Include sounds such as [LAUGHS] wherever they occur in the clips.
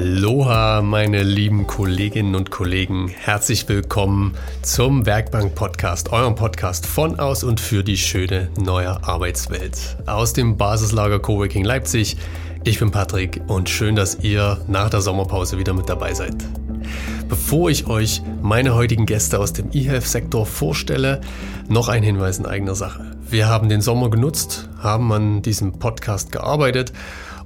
Aloha, meine lieben Kolleginnen und Kollegen. Herzlich willkommen zum Werkbank Podcast, eurem Podcast von aus und für die schöne neue Arbeitswelt. Aus dem Basislager Coworking Leipzig. Ich bin Patrick und schön, dass ihr nach der Sommerpause wieder mit dabei seid. Bevor ich euch meine heutigen Gäste aus dem eHealth-Sektor vorstelle, noch ein Hinweis in eigener Sache. Wir haben den Sommer genutzt, haben an diesem Podcast gearbeitet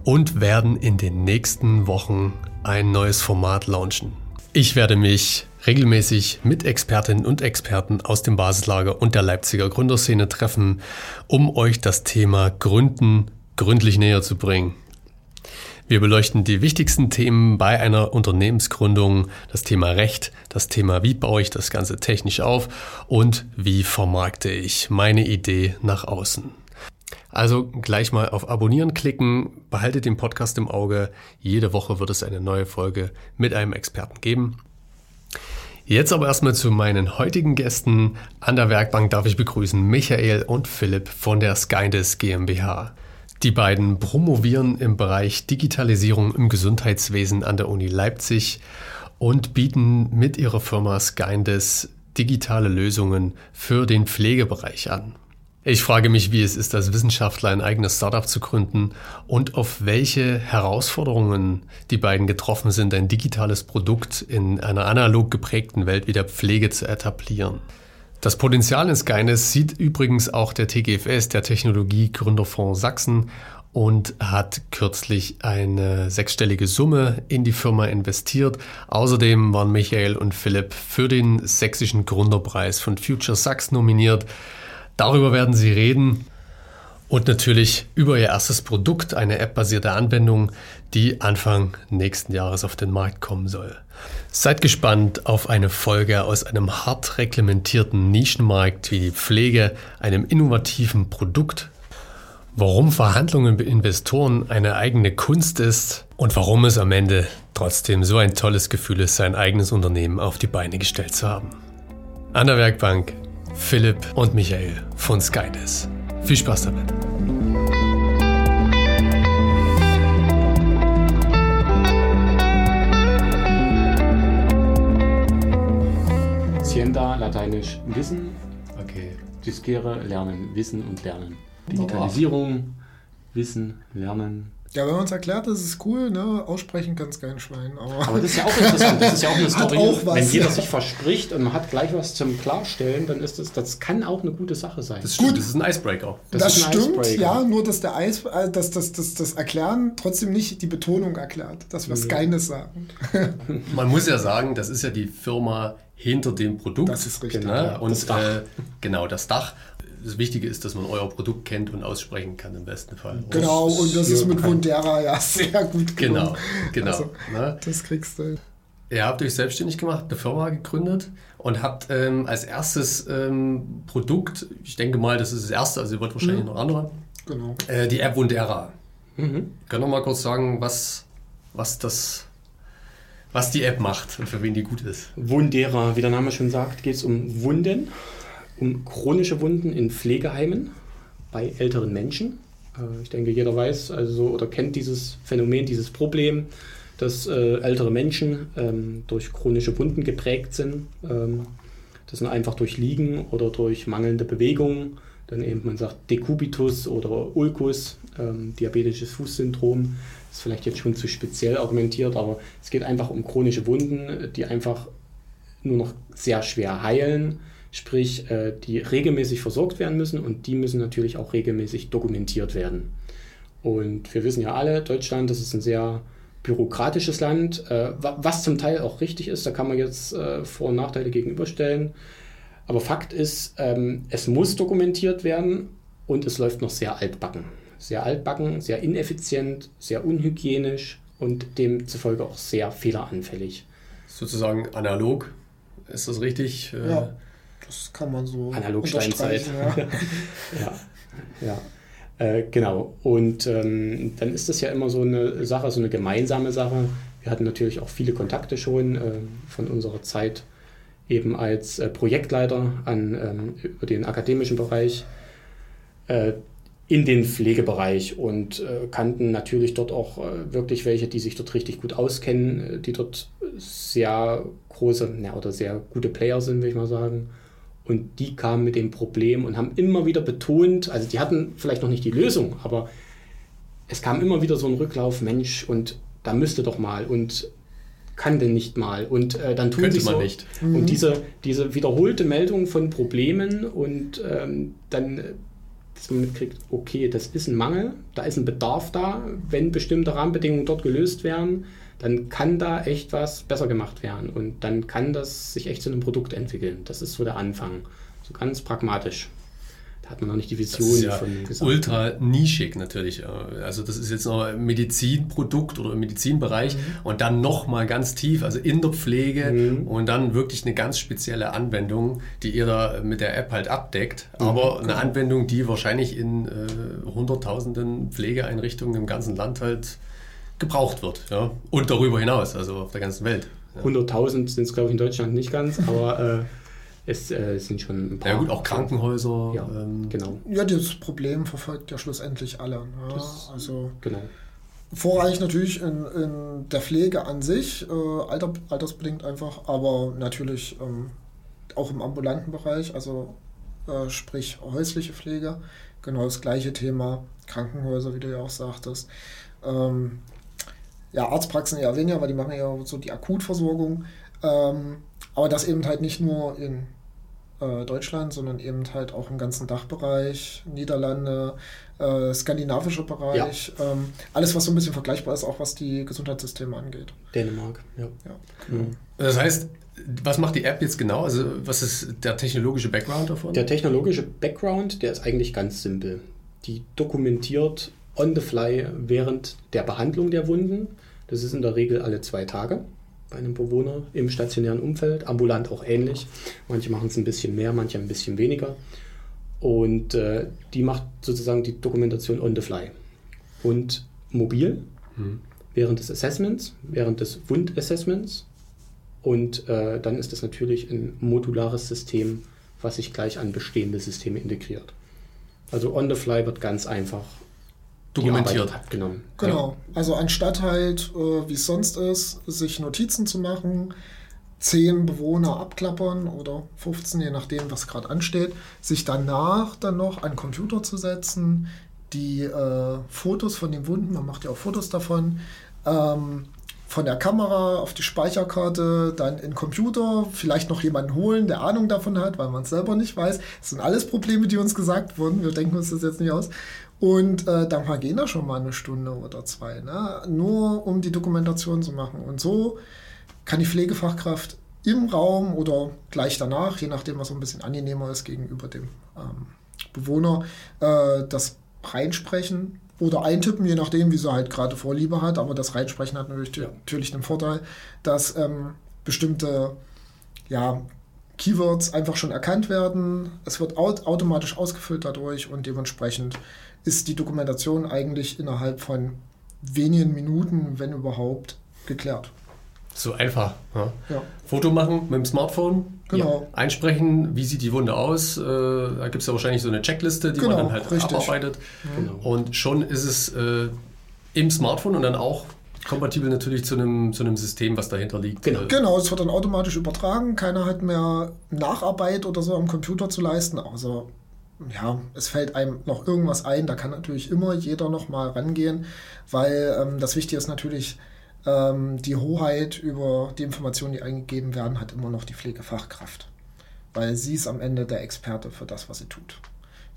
und werden in den nächsten Wochen ein neues Format launchen. Ich werde mich regelmäßig mit Expertinnen und Experten aus dem Basislager und der Leipziger Gründerszene treffen, um euch das Thema Gründen gründlich näher zu bringen. Wir beleuchten die wichtigsten Themen bei einer Unternehmensgründung, das Thema Recht, das Thema, wie baue ich das Ganze technisch auf und wie vermarkte ich meine Idee nach außen. Also gleich mal auf Abonnieren klicken, behaltet den Podcast im Auge. Jede Woche wird es eine neue Folge mit einem Experten geben. Jetzt aber erstmal zu meinen heutigen Gästen. An der Werkbank darf ich begrüßen Michael und Philipp von der Skydis GmbH. Die beiden promovieren im Bereich Digitalisierung im Gesundheitswesen an der Uni Leipzig und bieten mit ihrer Firma Skydis digitale Lösungen für den Pflegebereich an. Ich frage mich, wie es ist, als Wissenschaftler ein eigenes Startup zu gründen und auf welche Herausforderungen die beiden getroffen sind, ein digitales Produkt in einer analog geprägten Welt wie der Pflege zu etablieren. Das Potenzial in Skynes sieht übrigens auch der TGFS, der Technologie Gründerfonds Sachsen, und hat kürzlich eine sechsstellige Summe in die Firma investiert. Außerdem waren Michael und Philipp für den sächsischen Gründerpreis von Future Sachs nominiert. Darüber werden Sie reden und natürlich über Ihr erstes Produkt, eine App-basierte Anwendung, die Anfang nächsten Jahres auf den Markt kommen soll. Seid gespannt auf eine Folge aus einem hart reglementierten Nischenmarkt wie die Pflege, einem innovativen Produkt, warum Verhandlungen mit Investoren eine eigene Kunst ist und warum es am Ende trotzdem so ein tolles Gefühl ist, sein eigenes Unternehmen auf die Beine gestellt zu haben. An der Werkbank Philipp und Michael von Skydes. Viel Spaß damit. Sienda, lateinisch Wissen. Okay. Discere, Lernen, Wissen und Lernen. Digitalisierung, Wissen, Lernen, ja, wenn man es erklärt, das ist cool, ne? Aussprechen kann es kein Schwein. Aber, aber, das ist ja auch interessant. Das ist ja auch eine [LAUGHS] Story. Auch was, wenn jeder ja. sich verspricht und man hat gleich was zum Klarstellen, dann ist das, das kann auch eine gute Sache sein. Das stimmt, Gut. das ist ein Icebreaker. Das, das stimmt, Icebreaker. ja, nur dass der Eis, äh, dass das, das, das Erklären trotzdem nicht die Betonung erklärt, dass wir es mhm. keines sagen. [LAUGHS] man muss ja sagen, das ist ja die Firma hinter dem Produkt. Das ist richtig. Ja, und das Dach. Äh, genau, das Dach das Wichtige ist, dass man euer Produkt kennt und aussprechen kann im besten Fall. Genau, und das ist mit Wundera ja sehr gut gelungen. Genau, genau. Also, ne? Das kriegst du. Ihr habt euch selbstständig gemacht, eine Firma gegründet und habt ähm, als erstes ähm, Produkt, ich denke mal, das ist das erste, also ihr wollt wahrscheinlich mhm. noch andere, genau. Äh, die App Wundera. Mhm. Können wir mal kurz sagen, was, was das was die App macht und für wen die gut ist. Wundera, wie der Name schon sagt, geht es um Wunden um chronische Wunden in Pflegeheimen bei älteren Menschen. Äh, ich denke, jeder weiß also oder kennt dieses Phänomen, dieses Problem, dass äh, ältere Menschen ähm, durch chronische Wunden geprägt sind. Ähm, das sind einfach durch Liegen oder durch mangelnde Bewegung. Dann eben, man sagt Dekubitus oder Ulcus, ähm, diabetisches Fußsyndrom. Ist vielleicht jetzt schon zu speziell argumentiert, aber es geht einfach um chronische Wunden, die einfach nur noch sehr schwer heilen sprich äh, die regelmäßig versorgt werden müssen und die müssen natürlich auch regelmäßig dokumentiert werden. Und wir wissen ja alle, Deutschland, das ist ein sehr bürokratisches Land, äh, was zum Teil auch richtig ist, da kann man jetzt äh, Vor- und Nachteile gegenüberstellen. Aber Fakt ist, ähm, es muss dokumentiert werden und es läuft noch sehr altbacken. Sehr altbacken, sehr ineffizient, sehr unhygienisch und demzufolge auch sehr fehleranfällig. Sozusagen analog, ist das richtig? Ja. Das kann man so. Analogsteinzeit. Ja. [LAUGHS] ja. ja. Äh, genau. Und ähm, dann ist das ja immer so eine Sache, so eine gemeinsame Sache. Wir hatten natürlich auch viele Kontakte schon äh, von unserer Zeit eben als äh, Projektleiter an, ähm, über den akademischen Bereich. Äh, in den Pflegebereich und äh, kannten natürlich dort auch äh, wirklich welche, die sich dort richtig gut auskennen, die dort sehr große ja, oder sehr gute Player sind, will ich mal sagen. Und die kamen mit dem Problem und haben immer wieder betont, also die hatten vielleicht noch nicht die Lösung, aber es kam immer wieder so ein Rücklauf, Mensch, und da müsste doch mal und kann denn nicht mal und äh, dann tun Könnte sie man so, nicht. und Mhm. diese, diese wiederholte Meldung von Problemen und ähm, dann, äh, dass man mitkriegt, okay, das ist ein Mangel, da ist ein Bedarf da, wenn bestimmte Rahmenbedingungen dort gelöst werden, dann kann da echt was besser gemacht werden und dann kann das sich echt zu einem Produkt entwickeln. Das ist so der Anfang, so ganz pragmatisch. Da hat man noch nicht die Das Vision ist ja von Gesamten. ultra nischig natürlich. Also das ist jetzt noch ein Medizinprodukt oder im Medizinbereich und dann noch mal ganz tief, also in der Pflege Mhm. und dann wirklich eine ganz spezielle Anwendung, die ihr da mit der App halt abdeckt. Aber eine Anwendung, die wahrscheinlich in äh, hunderttausenden Pflegeeinrichtungen im ganzen Land halt gebraucht wird. Ja? Und darüber hinaus, also auf der ganzen Welt. Ja. 100.000 sind es, glaube ich, in Deutschland nicht ganz, aber äh, es äh, sind schon ein paar. Ja gut, auch Krankenhäuser. Ja, ähm, genau. Ja, das Problem verfolgt ja schlussendlich alle. Ne? Das- Also genau. vorrangig natürlich in, in der Pflege an sich, äh, alter, altersbedingt einfach, aber natürlich ähm, auch im ambulanten Bereich, also äh, sprich häusliche Pflege, genau das gleiche Thema, Krankenhäuser, wie du ja auch sagtest. Ähm, ja, Arztpraxen eher weniger, weil die machen ja so die Akutversorgung. Ähm, aber das eben halt nicht nur in äh, Deutschland, sondern eben halt auch im ganzen Dachbereich, Niederlande, äh, skandinavischer Bereich, ähm, alles, was so ein bisschen vergleichbar ist, auch was die Gesundheitssysteme angeht. Dänemark, ja. Ja. Mhm. Das heißt, was macht die App jetzt genau? Also was ist der technologische Background davon? Der technologische Background, der ist eigentlich ganz simpel. Die dokumentiert on the fly während der Behandlung der Wunden. Das ist in der Regel alle zwei Tage bei einem Bewohner im stationären Umfeld, ambulant auch ähnlich. Manche machen es ein bisschen mehr, manche ein bisschen weniger. Und äh, die macht sozusagen die Dokumentation on the fly. Und mobil, Hm. während des Assessments, während des Wundassessments. Und äh, dann ist es natürlich ein modulares System, was sich gleich an bestehende Systeme integriert. Also on the fly wird ganz einfach Dokumentiert. Abgenommen. Genau. Also anstatt halt, äh, wie es sonst ist, sich Notizen zu machen, 10 Bewohner abklappern oder 15, je nachdem, was gerade ansteht, sich danach dann noch an den Computer zu setzen, die äh, Fotos von den Wunden, man macht ja auch Fotos davon, ähm, von der Kamera auf die Speicherkarte, dann in den Computer, vielleicht noch jemanden holen, der Ahnung davon hat, weil man es selber nicht weiß. Das sind alles Probleme, die uns gesagt wurden. Wir denken uns das jetzt nicht aus. Und äh, dann vergehen da schon mal eine Stunde oder zwei, ne? nur um die Dokumentation zu machen. Und so kann die Pflegefachkraft im Raum oder gleich danach, je nachdem, was so ein bisschen angenehmer ist gegenüber dem ähm, Bewohner, äh, das reinsprechen oder eintippen, je nachdem, wie sie halt gerade Vorliebe hat. Aber das Reinsprechen hat natürlich, Ja. natürlich den Vorteil, dass ähm, bestimmte ja, Keywords einfach schon erkannt werden. Es wird aut automatisch ausgefüllt dadurch und dementsprechend ist die Dokumentation eigentlich innerhalb von wenigen Minuten, wenn überhaupt, geklärt. So einfach. Ja. Ja. Foto machen mit dem Smartphone. Genau. Ja. Einsprechen, wie sieht die Wunde aus? Äh, da gibt es ja wahrscheinlich so eine Checkliste, die man Genau, dann halt richtig. abarbeitet. Genau. Und schon ist es äh, im Smartphone und dann auch kompatibel natürlich zu einem, zu einem System, was dahinter liegt. Genau. Äh, Genau, es wird dann automatisch übertragen. Keiner hat mehr Nacharbeit oder so am Computer zu leisten. Also, ja, es fällt einem noch irgendwas ein. Da kann natürlich immer jeder noch mal rangehen, weil ähm, das Wichtige ist natürlich, ähm, die Hoheit über die Informationen, die eingegeben werden, hat immer noch die Pflegefachkraft. Weil sie ist am Ende der Experte für das, was sie tut.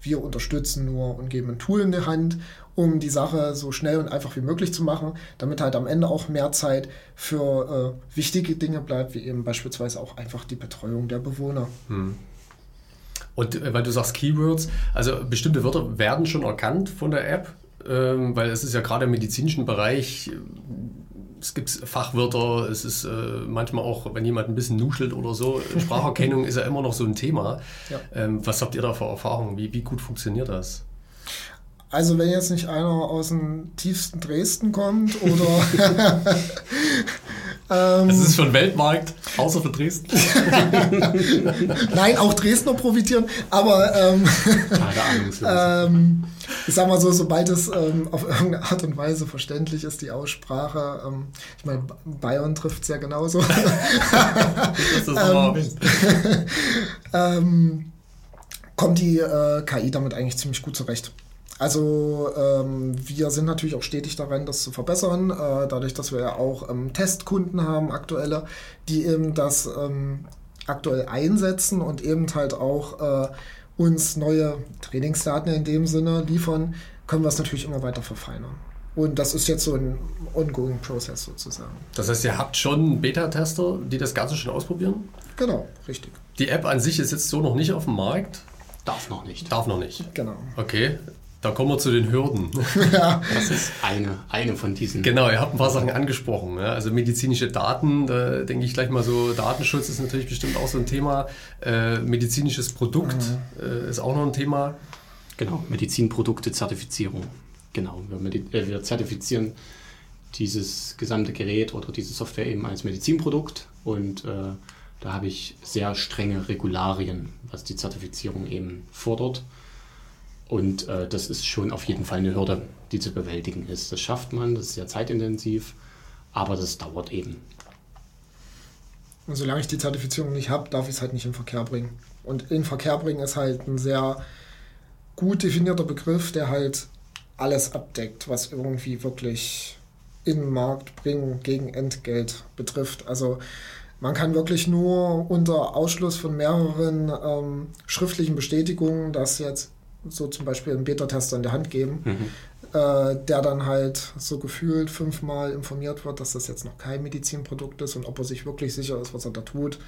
Wir unterstützen nur und geben ein Tool in die Hand, um die Sache so schnell und einfach wie möglich zu machen, damit halt am Ende auch mehr Zeit für äh, wichtige Dinge bleibt, wie eben beispielsweise auch einfach die Betreuung der Bewohner. Und äh, weil du sagst Keywords, also bestimmte Wörter werden schon erkannt von der App, ähm, weil es ist ja gerade im medizinischen Bereich, äh, es gibt Fachwörter, es ist äh, manchmal auch, wenn jemand ein bisschen nuschelt oder so, [LAUGHS] Spracherkennung ist ja immer noch so ein Thema. Ja. Ähm, was habt ihr da für Erfahrungen? Wie, wie gut funktioniert das? Also wenn jetzt nicht einer aus dem tiefsten Dresden kommt oder [LAUGHS] ähm, Es ist schon Weltmarkt, außer für Dresden. [LAUGHS] nein, auch Dresdner profitieren, aber ähm, ähm, ich sag mal so, sobald es ähm, auf irgendeine Art und Weise verständlich ist, die Aussprache, ähm, ich meine, Bayern trifft es ja genauso. [LAUGHS] das ist ähm, ähm, kommt die äh, KI damit eigentlich ziemlich gut zurecht. Also ähm, wir sind natürlich auch stetig daran, das zu verbessern, äh, dadurch, dass wir ja auch ähm, Testkunden haben, aktuelle, die eben das ähm, aktuell einsetzen und eben halt auch äh, uns neue Trainingsdaten in dem Sinne liefern, können wir es natürlich immer weiter verfeinern. Und das ist jetzt so ein ongoing Prozess sozusagen. Das heißt, ihr habt schon Beta-Tester, die das Ganze schon ausprobieren? Genau, richtig. Die App an sich ist jetzt so noch nicht auf dem Markt. Darf noch nicht. Darf noch nicht. Genau. Okay. Da kommen wir zu den Hürden. [LAUGHS] ja. Das ist eine, eine von diesen. Genau, ihr habt ein paar Sachen angesprochen. Ja? Also medizinische Daten, da denke ich gleich mal so, Datenschutz ist natürlich bestimmt auch so ein Thema. Äh, medizinisches Produkt mhm. äh, ist auch noch ein Thema. Genau, Medizinprodukte, Zertifizierung. Genau, wir, äh, wir zertifizieren dieses gesamte Gerät oder diese Software eben als Medizinprodukt und äh, da habe ich sehr strenge Regularien, was die Zertifizierung eben fordert. Und äh, das ist schon auf jeden Fall eine Hürde, die zu bewältigen ist. Das schafft man, das ist sehr zeitintensiv, aber das dauert eben. Und solange ich die Zertifizierung nicht habe, darf ich es halt nicht in Verkehr bringen. Und in Verkehr bringen ist halt ein sehr gut definierter Begriff, der halt alles abdeckt, was irgendwie wirklich in den Markt bringen gegen Entgelt betrifft. Also man kann wirklich nur unter Ausschluss von mehreren ähm, schriftlichen Bestätigungen, dass jetzt so zum Beispiel einen Beta-Tester in der Hand geben, mhm. äh, der dann halt so gefühlt fünfmal informiert wird, dass das jetzt noch kein Medizinprodukt ist und ob er sich wirklich sicher ist, was er da tut.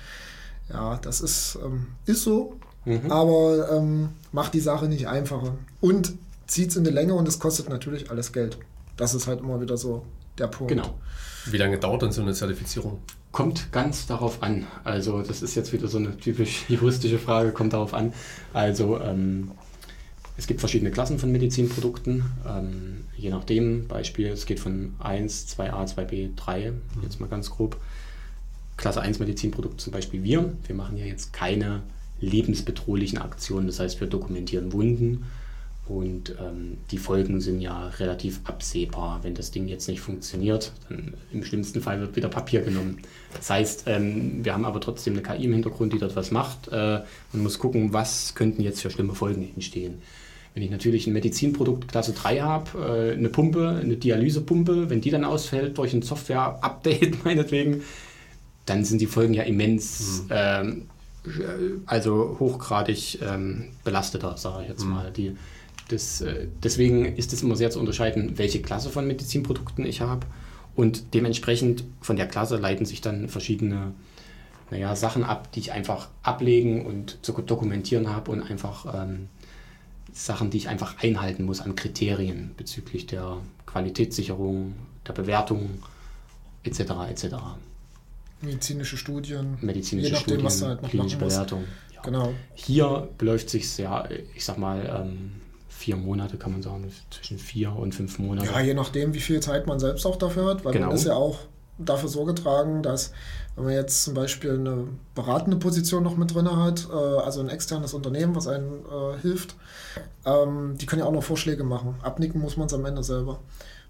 Ja, das ist, ähm, ist so, mhm. aber ähm, macht die Sache nicht einfacher. Und zieht es in die Länge und es kostet natürlich alles Geld. Das ist halt immer wieder so der Punkt. Genau. Wie lange dauert denn so eine Zertifizierung? Kommt ganz darauf an. Also das ist jetzt wieder so eine typisch juristische Frage, kommt darauf an. Also ähm, es gibt verschiedene Klassen von Medizinprodukten. Ähm, je nachdem, Beispiel, es geht von 1, 2a, 2b, 3, jetzt mal ganz grob. Klasse 1 Medizinprodukt zum Beispiel wir. Wir machen ja jetzt keine lebensbedrohlichen Aktionen, das heißt, wir dokumentieren Wunden und ähm, die Folgen sind ja relativ absehbar. Wenn das Ding jetzt nicht funktioniert, dann im schlimmsten Fall wird wieder Papier genommen. Das heißt, ähm, wir haben aber trotzdem eine KI im Hintergrund, die dort was macht äh, und muss gucken, was könnten jetzt für schlimme Folgen entstehen. Wenn ich natürlich ein Medizinprodukt Klasse 3 habe, äh, eine Pumpe, eine Dialysepumpe, wenn die dann ausfällt durch ein Software-Update [LAUGHS] meinetwegen, dann sind die Folgen ja immens, mhm. ähm, also hochgradig ähm, belasteter, sage ich jetzt mhm. mal. Die, das, äh, deswegen ist es immer sehr zu unterscheiden, welche Klasse von Medizinprodukten ich habe. Und dementsprechend von der Klasse leiten sich dann verschiedene naja, Sachen ab, die ich einfach ablegen und zu dokumentieren habe und einfach ähm, Sachen, die ich einfach einhalten muss an Kriterien bezüglich der Qualitätssicherung, der Bewertung etc. etc. Medizinische Studien. Medizinische je nachdem, Studien, was du halt noch klinische Bewertung. Ja. Genau. Hier beläuft sich ja, ich sag mal, ähm, vier Monate kann man sagen, zwischen vier und fünf Monate. Ja, je nachdem, wie viel Zeit man selbst auch dafür hat, weil genau. man ist ja auch dafür Sorge tragen, dass wenn man jetzt zum Beispiel eine beratende Position noch mit drin hat, äh, also ein externes Unternehmen, was einem äh, hilft, ähm, die können ja auch noch Vorschläge machen. Abnicken muss man es am Ende selber.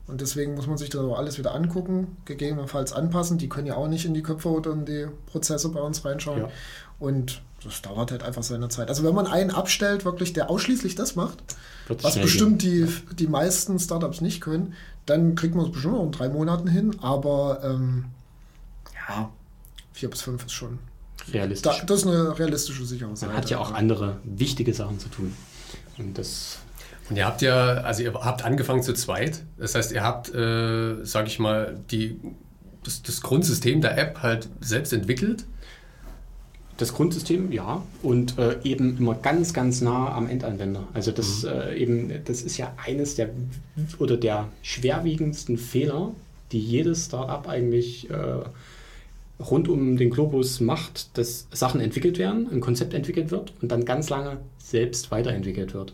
Und deswegen muss man sich das alles wieder angucken, gegebenenfalls anpassen. Die können ja auch nicht in die Köpfe oder in die Prozesse bei uns reinschauen. Ja. Und das dauert halt einfach seine Zeit. Also wenn man einen abstellt, wirklich, der ausschließlich das macht, was bestimmt die, die meisten Startups nicht können, dann kriegt man es bestimmt noch in drei Monaten hin. Aber ähm, ja, vier bis fünf ist schon realistisch. Da, das ist eine realistische Sicherheit. Man hat ja auch andere wichtige Sachen zu tun. Und das. Und ihr habt ja, also ihr habt angefangen zu zweit. Das heißt, ihr habt, äh, sag ich mal, die, das, das Grundsystem der App halt selbst entwickelt. Das Grundsystem, ja, und äh, eben immer ganz, ganz nah am Endanwender. Also das mhm. äh, eben, das ist ja eines der oder der schwerwiegendsten Fehler, die jedes Startup eigentlich äh, rund um den Globus macht, dass Sachen entwickelt werden, ein Konzept entwickelt wird und dann ganz lange selbst weiterentwickelt wird.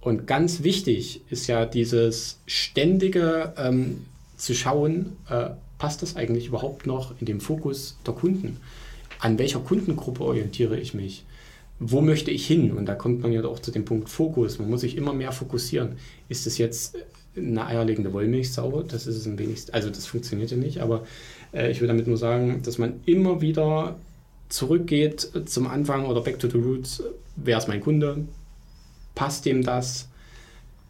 Und ganz wichtig ist ja dieses ständige ähm, zu schauen, äh, passt das eigentlich überhaupt noch in den Fokus der Kunden? An welcher Kundengruppe orientiere ich mich? wo möchte ich hin? Und da kommt man ja auch zu dem Punkt Fokus. Man muss sich immer mehr fokussieren. Ist es jetzt eine eierlegende Wollmilchsau? Das ist es am wenigsten. Also das funktioniert ja nicht. Aber äh, ich will damit nur sagen, dass man immer wieder zurückgeht zum Anfang oder back to the roots. Wer ist mein Kunde? Passt dem das?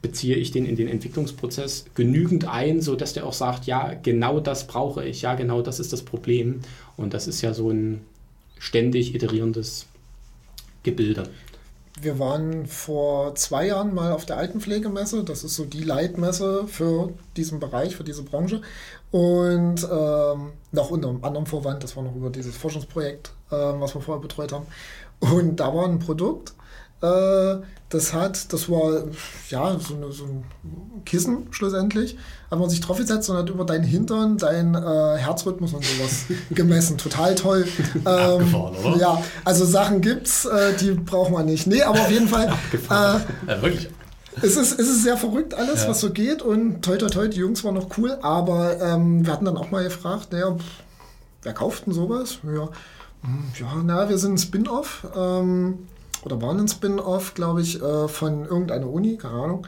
Beziehe ich den in den Entwicklungsprozess genügend ein, sodass der auch sagt, ja, genau das brauche ich, ja, genau das ist das Problem. Und das ist ja so ein ständig iterierendes Gebilde. Wir waren vor zwei Jahren mal auf der Altenpflegemesse. Das ist so die Leitmesse für diesen Bereich, für diese Branche. Und ähm, noch unter einem anderen Vorwand, das war noch über dieses Forschungsprojekt, äh, was wir vorher betreut haben. Und da war ein Produkt, das hat, das war ja so, eine, so, ein Kissen schlussendlich, hat man sich draufgesetzt und hat über deinen Hintern deinen äh, Herzrhythmus und sowas [LAUGHS] gemessen. Total toll. Ähm, oder? Ja, also Sachen gibt's, äh, die braucht man nicht. Nee, aber auf jeden Fall. [LAUGHS] Äh, ja, wirklich. Es ist, es ist sehr verrückt alles, ja. was so geht und toi toi toi, die Jungs waren noch cool, aber ähm, wir hatten dann auch mal gefragt, naja, wer kauft denn sowas? Ja, hm, ja na, wir sind ein Spin-off. Ähm, oder waren ein Spin-off, glaube ich, äh, von irgendeiner Uni, keine Ahnung.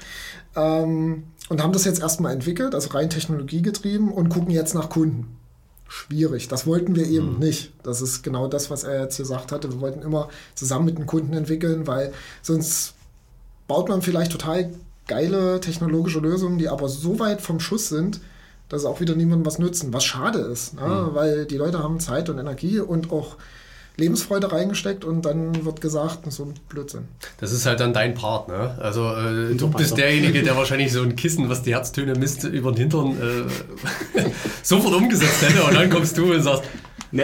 Ähm, und haben das jetzt erstmal entwickelt, also rein technologiegetrieben und gucken jetzt nach Kunden. Schwierig. Das wollten wir eben mhm. nicht. Das ist genau das, was er jetzt gesagt hatte. Wir wollten immer zusammen mit den Kunden entwickeln, weil sonst baut man vielleicht total geile technologische Lösungen, die aber so weit vom Schuss sind, dass auch wieder niemandem was nützen. Was schade ist, ne? mhm. weil die Leute haben Zeit und Energie und auch Lebensfreude reingesteckt und dann wird gesagt, so ein Blödsinn. Das ist halt dann dein Part, ne? Also äh, du bist derjenige, der wahrscheinlich so ein Kissen, was die Herztöne misst, über den Hintern äh, [LAUGHS] sofort umgesetzt hätte und dann kommst du und sagst,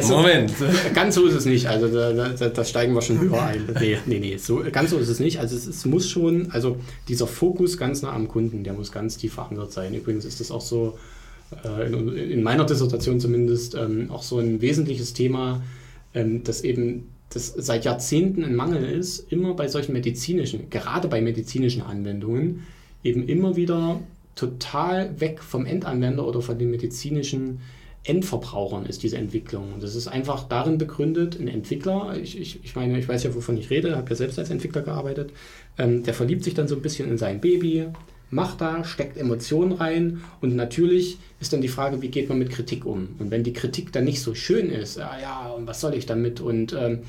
so, Moment. Ganz so ist es nicht. Also da, da, da, steigen wir schon höher ein. Nee, nee, nee. So, ganz so ist es nicht. Also es, es, muss schon, also dieser Fokus ganz nah am Kunden, der muss ganz tief verankert sein. Übrigens ist das auch so, äh, in, in, meiner Dissertation zumindest, ähm, auch so ein wesentliches Thema, ähm, dass eben das seit Jahrzehnten ein Mangel ist, immer bei solchen medizinischen, gerade bei medizinischen Anwendungen, eben immer wieder total weg vom Endanwender oder von den medizinischen Endverbrauchern ist diese Entwicklung. Und das ist einfach darin begründet, ein Entwickler, ich, ich, ich meine, ich weiß ja, wovon ich rede, habe ja selbst als Entwickler gearbeitet, ähm, der verliebt sich dann so ein bisschen in sein Baby, macht da, steckt Emotionen rein und natürlich ist dann die Frage, wie geht man mit Kritik um? Und wenn die Kritik dann nicht so schön ist, ja, ja und was soll ich damit? Und ähm,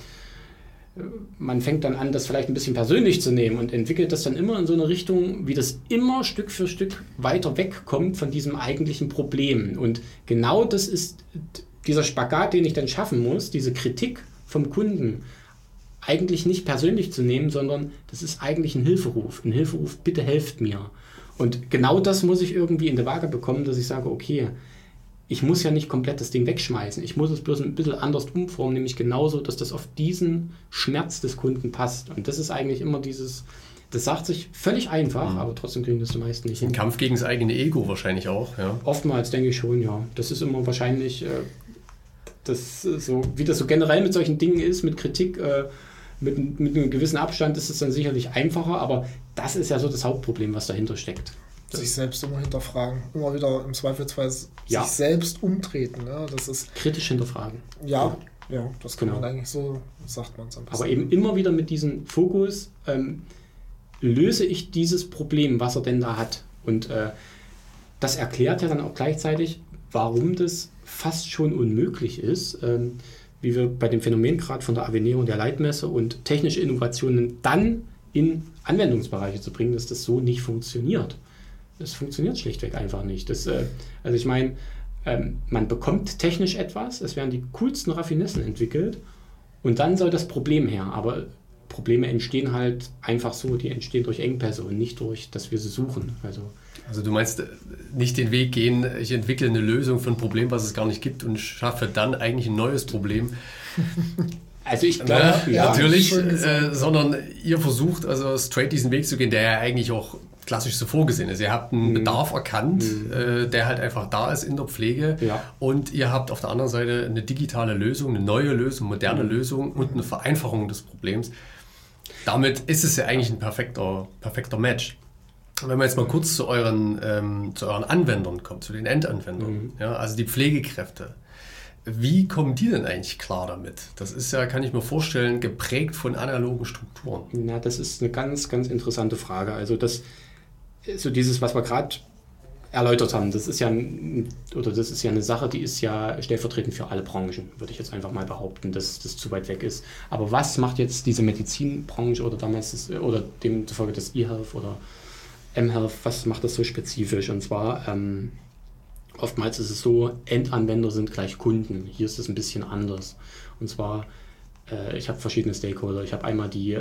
man fängt dann an, das vielleicht ein bisschen persönlich zu nehmen und entwickelt das dann immer in so eine Richtung, wie das immer Stück für Stück weiter wegkommt von diesem eigentlichen Problem. Und genau das ist dieser Spagat, den ich dann schaffen muss, diese Kritik vom Kunden eigentlich nicht persönlich zu nehmen, sondern das ist eigentlich ein Hilferuf. Ein Hilferuf, bitte helft mir. Und genau das muss ich irgendwie in der Waage bekommen, dass ich sage, okay, ich muss ja nicht komplett das Ding wegschmeißen. Ich muss es bloß ein bisschen anders umformen, nämlich genauso, dass das auf diesen Schmerz des Kunden passt. Und das ist eigentlich immer dieses, das sagt sich völlig einfach, mhm. aber trotzdem kriegen das die meisten nicht hin. Ein Kampf gegen das eigene Ego wahrscheinlich auch, ja. Oftmals denke ich schon, ja. Das ist immer wahrscheinlich, äh, das so, wie das so generell mit solchen Dingen ist, mit Kritik, äh, mit, mit einem gewissen Abstand ist es dann sicherlich einfacher, aber das ist ja so das Hauptproblem, was dahinter steckt. Sich selbst immer hinterfragen, immer wieder im Zweifelsfall ja. sich selbst umtreten. Ne? Das ist kritisch hinterfragen. Ja, ja, ja das kann genau. man eigentlich so, sagt man es Aber eben immer wieder mit diesem Fokus, ähm, löse ich dieses Problem, was er denn da hat. Und äh, das erklärt ja dann auch gleichzeitig, warum das fast schon unmöglich ist. Ähm, wie wir bei dem Phänomen gerade von der Avenir und der Leitmesse und technische Innovationen dann in Anwendungsbereiche zu bringen, dass das so nicht funktioniert. Das funktioniert schlichtweg einfach nicht. Das, äh, also ich meine, ähm, man bekommt technisch etwas, es werden die coolsten Raffinessen entwickelt und dann soll das Problem her. Aber Probleme entstehen halt einfach so, die entstehen durch Engpässe und nicht durch, dass wir sie suchen. Also also du meinst äh, nicht den Weg gehen, ich entwickle eine Lösung für ein Problem, was es gar nicht gibt und schaffe dann eigentlich ein neues Problem. [LAUGHS] Also ich glaube, ja, ja, natürlich, äh, sondern ihr versucht also straight diesen Weg zu gehen, der ja eigentlich auch klassisch so vorgesehen ist. Ihr habt einen mhm. Bedarf erkannt, mhm. äh, der halt einfach da ist in der Pflege ja. und ihr habt auf der anderen Seite eine digitale Lösung, eine neue Lösung, moderne mhm. Lösung und eine Vereinfachung des Problems. Damit ist es ja eigentlich ein perfekter, perfekter Match. Wenn man jetzt mal kurz zu euren, ähm, zu euren Anwendern kommt, zu den Endanwendern, mhm. ja, also die Pflegekräfte. Wie kommen die denn eigentlich klar damit? Das ist ja, kann ich mir vorstellen, geprägt von analogen Strukturen. Na, das ist eine ganz, ganz interessante Frage. Also das, so dieses, was wir gerade erläutert haben, das ist ja oder das ist ja eine Sache, die ist ja stellvertretend für alle Branchen, würde ich jetzt einfach mal behaupten, dass das zu weit weg ist. Aber was macht jetzt diese Medizinbranche oder damals das, oder demzufolge das E-Health oder M-Health, was macht das so spezifisch? Und zwar ähm, oftmals ist es so, Endanwender sind gleich Kunden. Hier ist es ein bisschen anders. Und zwar, äh, ich habe verschiedene Stakeholder. Ich habe einmal die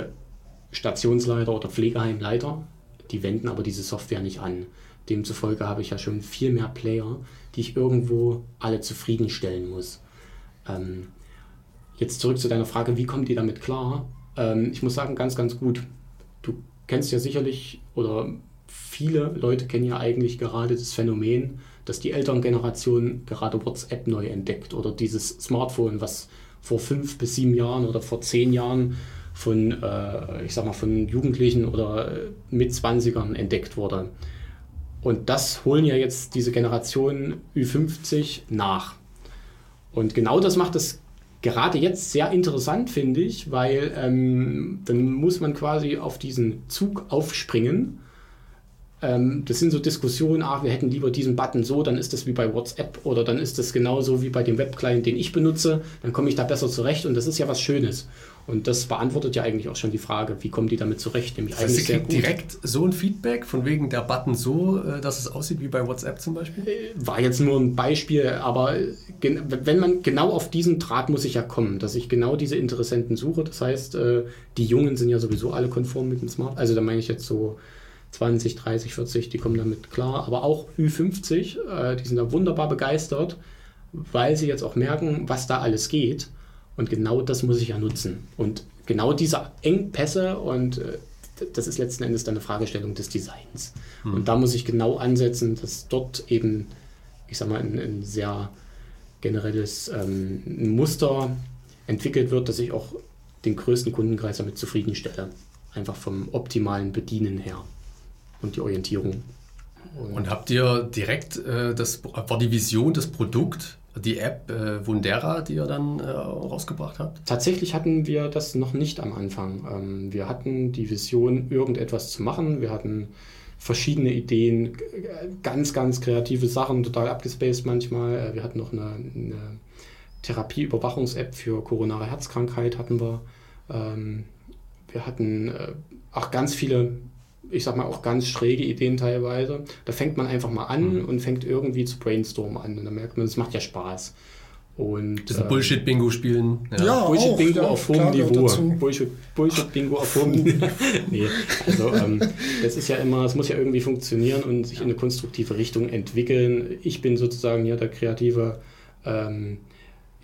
Stationsleiter oder Pflegeheimleiter, die wenden aber diese Software nicht an. Demzufolge habe ich ja schon viel mehr Player, die ich irgendwo alle zufriedenstellen muss. Ähm, jetzt zurück zu deiner Frage, wie kommt ihr damit klar? Ähm, ich muss sagen, ganz, ganz gut. Du kennst ja sicherlich, oder viele Leute kennen ja eigentlich gerade das Phänomen, dass die Elterngeneration gerade WhatsApp neu entdeckt oder dieses Smartphone, was vor fünf bis sieben Jahren oder vor zehn Jahren von, äh, ich sag mal, von Jugendlichen oder äh, Mitzwanzigern entdeckt wurde. Und das holen ja jetzt diese Generation Ü50 nach. Und genau das macht es gerade jetzt sehr interessant, finde ich, weil ähm, dann muss man quasi auf diesen Zug aufspringen das sind so Diskussionen, ach, wir hätten lieber diesen Button so, dann ist das wie bei WhatsApp oder dann ist das genauso wie bei dem Webclient, den ich benutze, dann komme ich da besser zurecht und das ist ja was Schönes. Und das beantwortet ja eigentlich auch schon die Frage, wie kommen die damit zurecht? Nämlich das heißt, eigentlich sehr gut. direkt so ein Feedback von wegen der Button so, äh, dass es aussieht wie bei WhatsApp zum Beispiel? Äh, war jetzt nur ein Beispiel, aber wenn man genau auf diesen Draht muss ich ja kommen, dass ich genau diese Interessenten suche. Das heißt, äh, die Jungen sind ja sowieso alle konform mit dem Smart. Also da meine ich jetzt so 20, 30, 40, die kommen damit klar. Aber auch Ü50, äh, die sind da wunderbar begeistert, weil sie jetzt auch merken, was da alles geht. Und genau das muss ich ja nutzen. Und genau diese Engpässe und äh, das ist letzten Endes dann eine Fragestellung des Designs. Mhm. Und da muss ich genau ansetzen, dass dort eben, ich sag mal, ein, ein sehr generelles ähm, Muster entwickelt wird, dass ich auch den größten Kundenkreis damit zufriedenstelle. Einfach vom optimalen Bedienen her und die Orientierung. Und, und habt ihr direkt, äh, das war die Vision, das Produkt, die App äh, Wundera, die ihr dann äh, rausgebracht habt? Tatsächlich hatten wir das noch nicht am Anfang. Ähm, wir hatten die Vision, irgendetwas zu machen. Wir hatten verschiedene Ideen, ganz, ganz kreative Sachen, total abgespaced manchmal. Äh, wir hatten noch eine, eine Therapieüberwachungs-App für koronare Herzkrankheit hatten wir. Ähm, wir hatten äh, auch ganz viele ich sag mal, auch ganz schräge Ideen teilweise. Da fängt man einfach mal an mhm. und fängt irgendwie zu brainstormen an. Und dann merkt man, es macht ja Spaß. Und, das äh, Bullshit-Bingo spielen. Ja, ja Bullshit-Bingo ja, [LAUGHS] auf hohem Niveau. Bullshit-Bingo auf [LAUGHS] hohem Niveau. nee, also ähm, das ist ja immer, es muss ja irgendwie funktionieren und sich in eine konstruktive Richtung entwickeln. Ich bin sozusagen hier der kreative ähm,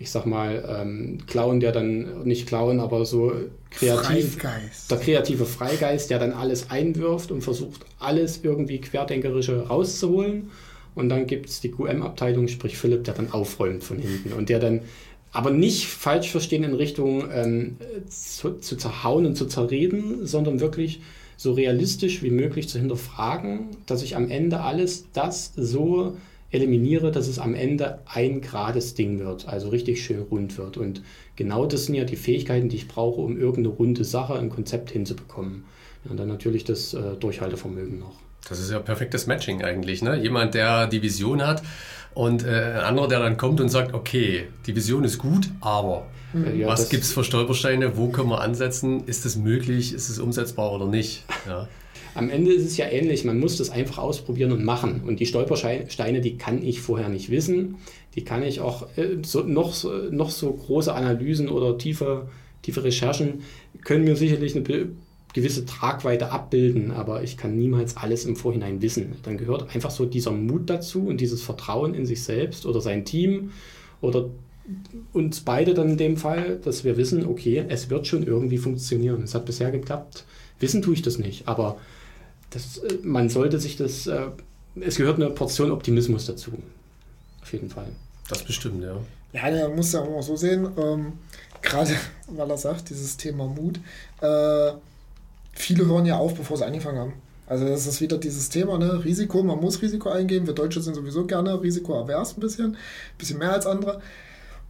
ich sag mal, ähm, Clown, der dann nicht Clown, aber so kreativ, Freigeist. der kreative Freigeist, der dann alles einwirft und versucht, alles irgendwie Querdenkerische rauszuholen. Und dann gibt es die QM-Abteilung, sprich Philipp, der dann aufräumt von hinten und der dann aber nicht falsch verstehen in Richtung ähm, zu, zu zerhauen und zu zerreden, sondern wirklich so realistisch wie möglich zu hinterfragen, dass ich am Ende alles das so eliminiere, dass es am Ende ein gerades Ding wird, also richtig schön rund wird. Und genau das sind ja die Fähigkeiten, die ich brauche, um irgendeine runde Sache, ein Konzept hinzubekommen. Ja, und dann natürlich das äh, Durchhaltevermögen noch. Das ist ja perfektes Matching eigentlich. Ne? Jemand, der die Vision hat und äh, ein anderer, der dann kommt und sagt, okay, die Vision ist gut, aber ja, was gibt es für Stolpersteine? Wo können wir ansetzen? Ist es möglich? Ist es umsetzbar oder nicht? Ja. Am Ende ist es ja ähnlich. Man muss das einfach ausprobieren und machen. Und die Stolpersteine, die kann ich vorher nicht wissen. Die kann ich auch äh, so, noch, noch so große Analysen oder tiefe, tiefe Recherchen können mir sicherlich eine gewisse Tragweite abbilden, aber ich kann niemals alles im Vorhinein wissen. Dann gehört einfach so dieser Mut dazu und dieses Vertrauen in sich selbst oder sein Team oder uns beide dann in dem Fall, dass wir wissen, okay, es wird schon irgendwie funktionieren. Es hat bisher geklappt. Wissen tue ich das nicht, aber das, äh, man sollte sich das, äh, es gehört eine Portion Optimismus dazu. Auf jeden Fall. Das bestimmt, ja. Ja, man muss ja auch mal so sehen, ähm, gerade [LAUGHS] weil er sagt, dieses Thema Mut, äh, viele hören ja auf, bevor sie angefangen haben. Also das ist wieder dieses Thema, ne? Risiko, man muss Risiko eingehen. Wir Deutsche sind sowieso gerne risikoavers ein bisschen, ein bisschen mehr als andere.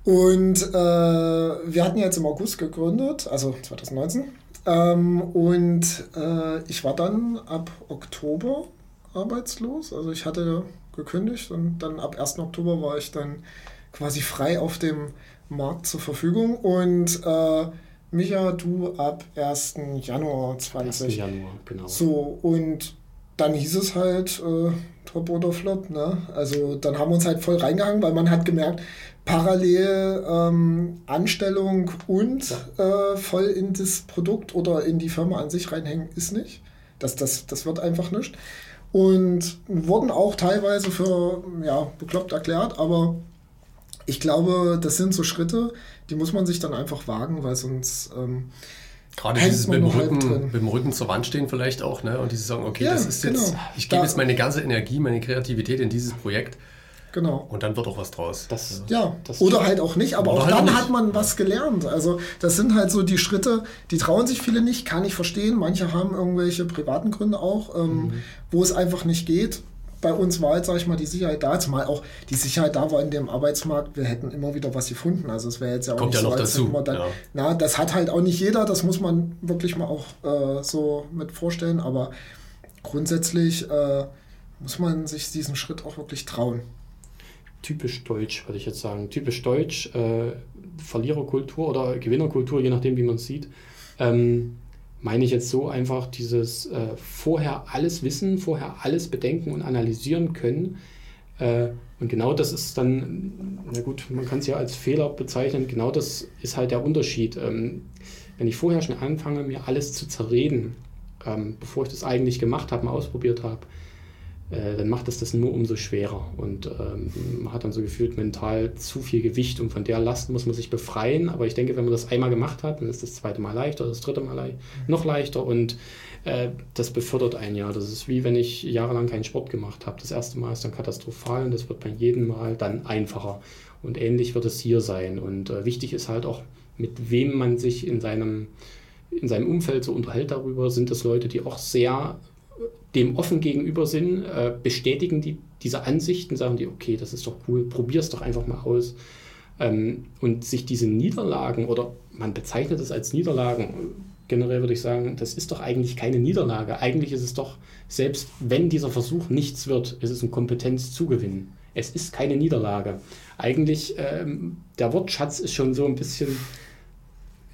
Und äh, wir hatten jetzt im August gegründet, also 2019. Ähm, und äh, ich war dann ab Oktober arbeitslos. Also ich hatte gekündigt und dann ab 1. Oktober war ich dann quasi frei auf dem Markt zur Verfügung. Und äh, Micha, du ab 1. Januar 20. 1. Januar, genau. So, und dann hieß es halt äh, Top oder Flop. Ne? Also dann haben wir uns halt voll reingehangen, weil man hat gemerkt, parallel ähm, Anstellung und äh, voll in das Produkt oder in die Firma an sich reinhängen ist nicht. Das, das, das wird einfach nicht. Und wurden auch teilweise für ja, bekloppt erklärt, aber ich glaube, das sind so Schritte, die muss man sich dann einfach wagen, weil sonst. Ähm, Gerade dieses mit dem, Rücken, mit dem Rücken zur Wand stehen vielleicht auch, ne? Und dieses sagen, okay, ja, das ist genau. jetzt, ich gebe jetzt meine ganze Energie, meine Kreativität in dieses Projekt. Genau. Und dann wird auch was draus. Das, ja, das oder halt auch nicht, aber auch halt dann nicht. hat man was gelernt. Also das sind halt so die Schritte, die trauen sich viele nicht, kann ich verstehen. Manche haben irgendwelche privaten Gründe auch, ähm, mhm. wo es einfach nicht geht bei uns war jetzt, sag ich mal, die Sicherheit da, zumal auch die Sicherheit da war in dem Arbeitsmarkt, wir hätten immer wieder was gefunden. Also es wäre jetzt ja auch Kommt nicht ja so, noch dazu. Dann, ja. na, das hat halt auch nicht jeder, das muss man wirklich mal auch äh, so mit vorstellen, aber grundsätzlich äh, muss man sich diesen Schritt auch wirklich trauen. Typisch deutsch, würde ich jetzt sagen. Typisch deutsch, äh, Verliererkultur oder Gewinnerkultur, je nachdem, wie man es sieht. Ähm, meine ich jetzt so einfach dieses äh, vorher alles wissen, vorher alles bedenken und analysieren können. Äh, und genau das ist dann, na gut, man kann es ja als Fehler bezeichnen, genau das ist halt der Unterschied. Ähm, wenn ich vorher schon anfange, mir alles zu zerreden, ähm, bevor ich das eigentlich gemacht habe, mal ausprobiert habe, äh, dann macht es das nur umso schwerer. Und ähm, man hat dann so gefühlt mental zu viel Gewicht und von der Last muss man sich befreien. Aber ich denke, wenn man das einmal gemacht hat, dann ist das zweite Mal leichter, das dritte Mal le noch leichter und äh, das befördert einen ja. Das ist wie wenn ich jahrelang keinen Sport gemacht habe. Das erste Mal ist dann katastrophal und das wird bei jedem Mal dann einfacher. Und ähnlich wird es hier sein. Und äh, wichtig ist halt auch, mit wem man sich in seinem in seinem Umfeld so unterhält darüber, sind das Leute, die auch sehr dem offen gegenüber sind, äh, bestätigen die diese Ansichten, sagen die, okay, das ist doch cool, probier es doch einfach mal aus. Ähm, und sich diese Niederlagen, oder man bezeichnet es als Niederlagen, generell würde ich sagen, das ist doch eigentlich keine Niederlage. Eigentlich ist es doch, selbst wenn dieser Versuch nichts wird, ist es ein Kompetenzzugewinn. Es ist keine Niederlage. Eigentlich, ähm, der Wortschatz ist schon so ein bisschen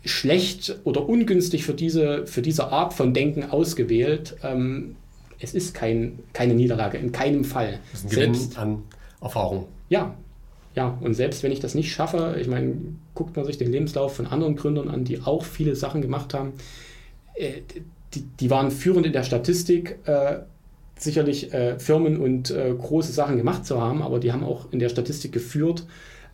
schlecht oder ungünstig für diese, für diese Art von Denken ausgewählt. Ähm, es ist kein, keine Niederlage, in keinem Fall. Das ist ein Gewinn selbst, an Erfahrung. Ja, ja, und selbst wenn ich das nicht schaffe, ich meine, guckt man sich den Lebenslauf von anderen Gründern an, die auch viele Sachen gemacht haben, äh, die, die waren führend in der Statistik, äh, sicherlich äh, Firmen und äh, große Sachen gemacht zu haben, aber die haben auch in der Statistik geführt,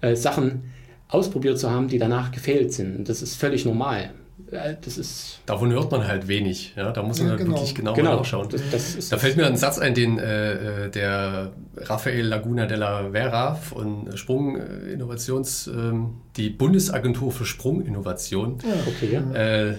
äh, Sachen ausprobiert zu haben, die danach gefehlt sind. Das ist völlig normal. Äh, das ist Davon hört man halt wenig. Ja? Da muss man ja, halt genau. wirklich genau, genau. nachschauen. Das, das da fällt mir ein Satz ein, den äh, der Rafael Laguna della Vera von Sprunginnovations, äh, die Bundesagentur für Sprunginnovation, ja, okay, ja. Äh,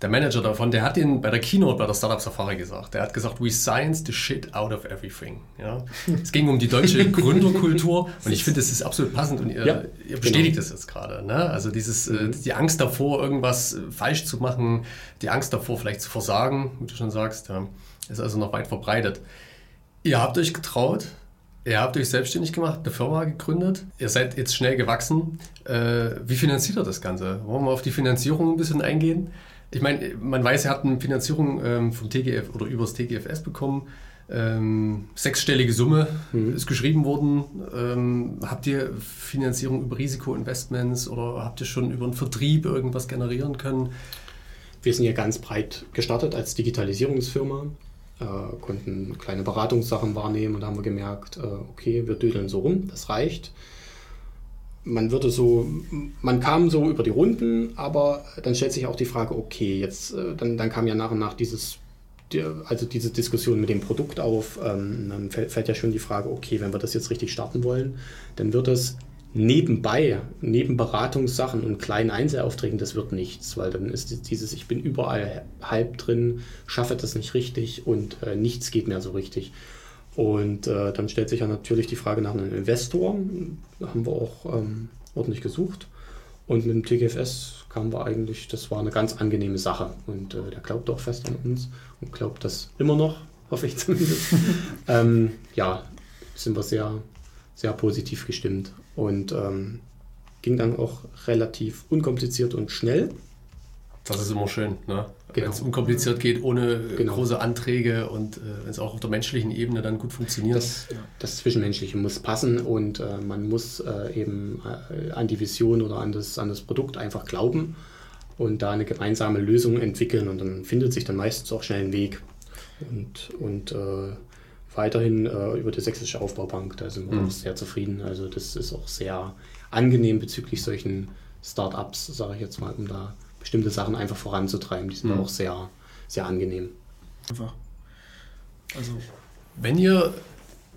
der Manager davon, der hat den bei der Keynote bei der Startup Safari gesagt. Der hat gesagt, we science the shit out of everything. Ja? [LAUGHS] es ging um die deutsche Gründerkultur [LAUGHS] und ich finde, das ist absolut passend und ihr, ja, ihr bestätigt genau. das jetzt gerade. Ne? Also dieses, äh, mhm. die Angst davor, irgendwas äh, falsch zu machen, die Angst davor, vielleicht zu versagen, wie du schon sagst, ja, ist also noch weit verbreitet. Ihr habt euch getraut, Ihr habt euch selbstständig gemacht, eine Firma gegründet. Ihr seid jetzt schnell gewachsen. Äh, wie finanziert ihr das Ganze? Wollen wir auf die Finanzierung ein bisschen eingehen? Ich meine, man weiß, er hat eine Finanzierung ähm, vom TGF oder übers TGFS bekommen. Ähm, sechsstellige Summe mhm. ist geschrieben worden. Ähm, habt ihr Finanzierung über Risikoinvestments oder habt ihr schon über einen Vertrieb irgendwas generieren können? Wir sind ja ganz breit gestartet als Digitalisierungsfirma, äh, konnten kleine Beratungssachen wahrnehmen und da haben wir gemerkt, äh, okay, wir düdeln so rum, das reicht man würde so, man kam so über die Runden, aber dann stellt sich auch die Frage, okay, jetzt, äh, dann, dann kam ja nach und nach dieses, also diese Diskussion mit dem Produkt auf, ähm, dann fällt, fällt ja schon die Frage, okay, wenn wir das jetzt richtig starten wollen, dann wird es nebenbei, neben Beratungssachen und kleinen Einzelaufträgen, das wird nichts, weil dann ist dieses, ich bin überall halb drin, schaffe das nicht richtig und äh, nichts geht mehr so richtig. Und äh, dann stellt sich ja natürlich die Frage nach einem Investor. Da haben wir auch ähm, ordentlich gesucht. Und mit dem TGFS kamen wir eigentlich, das war eine ganz angenehme Sache. Und äh, der glaubt auch fest an uns und glaubt das immer noch, [LAUGHS] hoffe ich zumindest. [LAUGHS] ähm, ja, sind wir sehr, sehr positiv gestimmt. Und ähm, ging dann auch relativ unkompliziert und schnell. Das ist immer schön, ne? Genau. wenn es unkompliziert geht, ohne Genau. große Anträge und äh, wenn es auch auf der menschlichen Ebene dann gut funktioniert. Das, das Zwischenmenschliche muss passen und äh, man muss äh, eben äh, an die Vision oder an das, an das Produkt einfach glauben und da eine gemeinsame Lösung entwickeln und dann findet sich dann meistens auch schnell ein Weg. Und, und äh, weiterhin äh, über die Sächsische Aufbaubank, da sind wir Mhm. auch sehr zufrieden. Also das ist auch sehr angenehm bezüglich solchen Start-ups, sage ich jetzt mal, um da bestimmte Sachen einfach voranzutreiben. Die sind Mhm. auch sehr, sehr angenehm. Einfach. Also, Wenn ihr,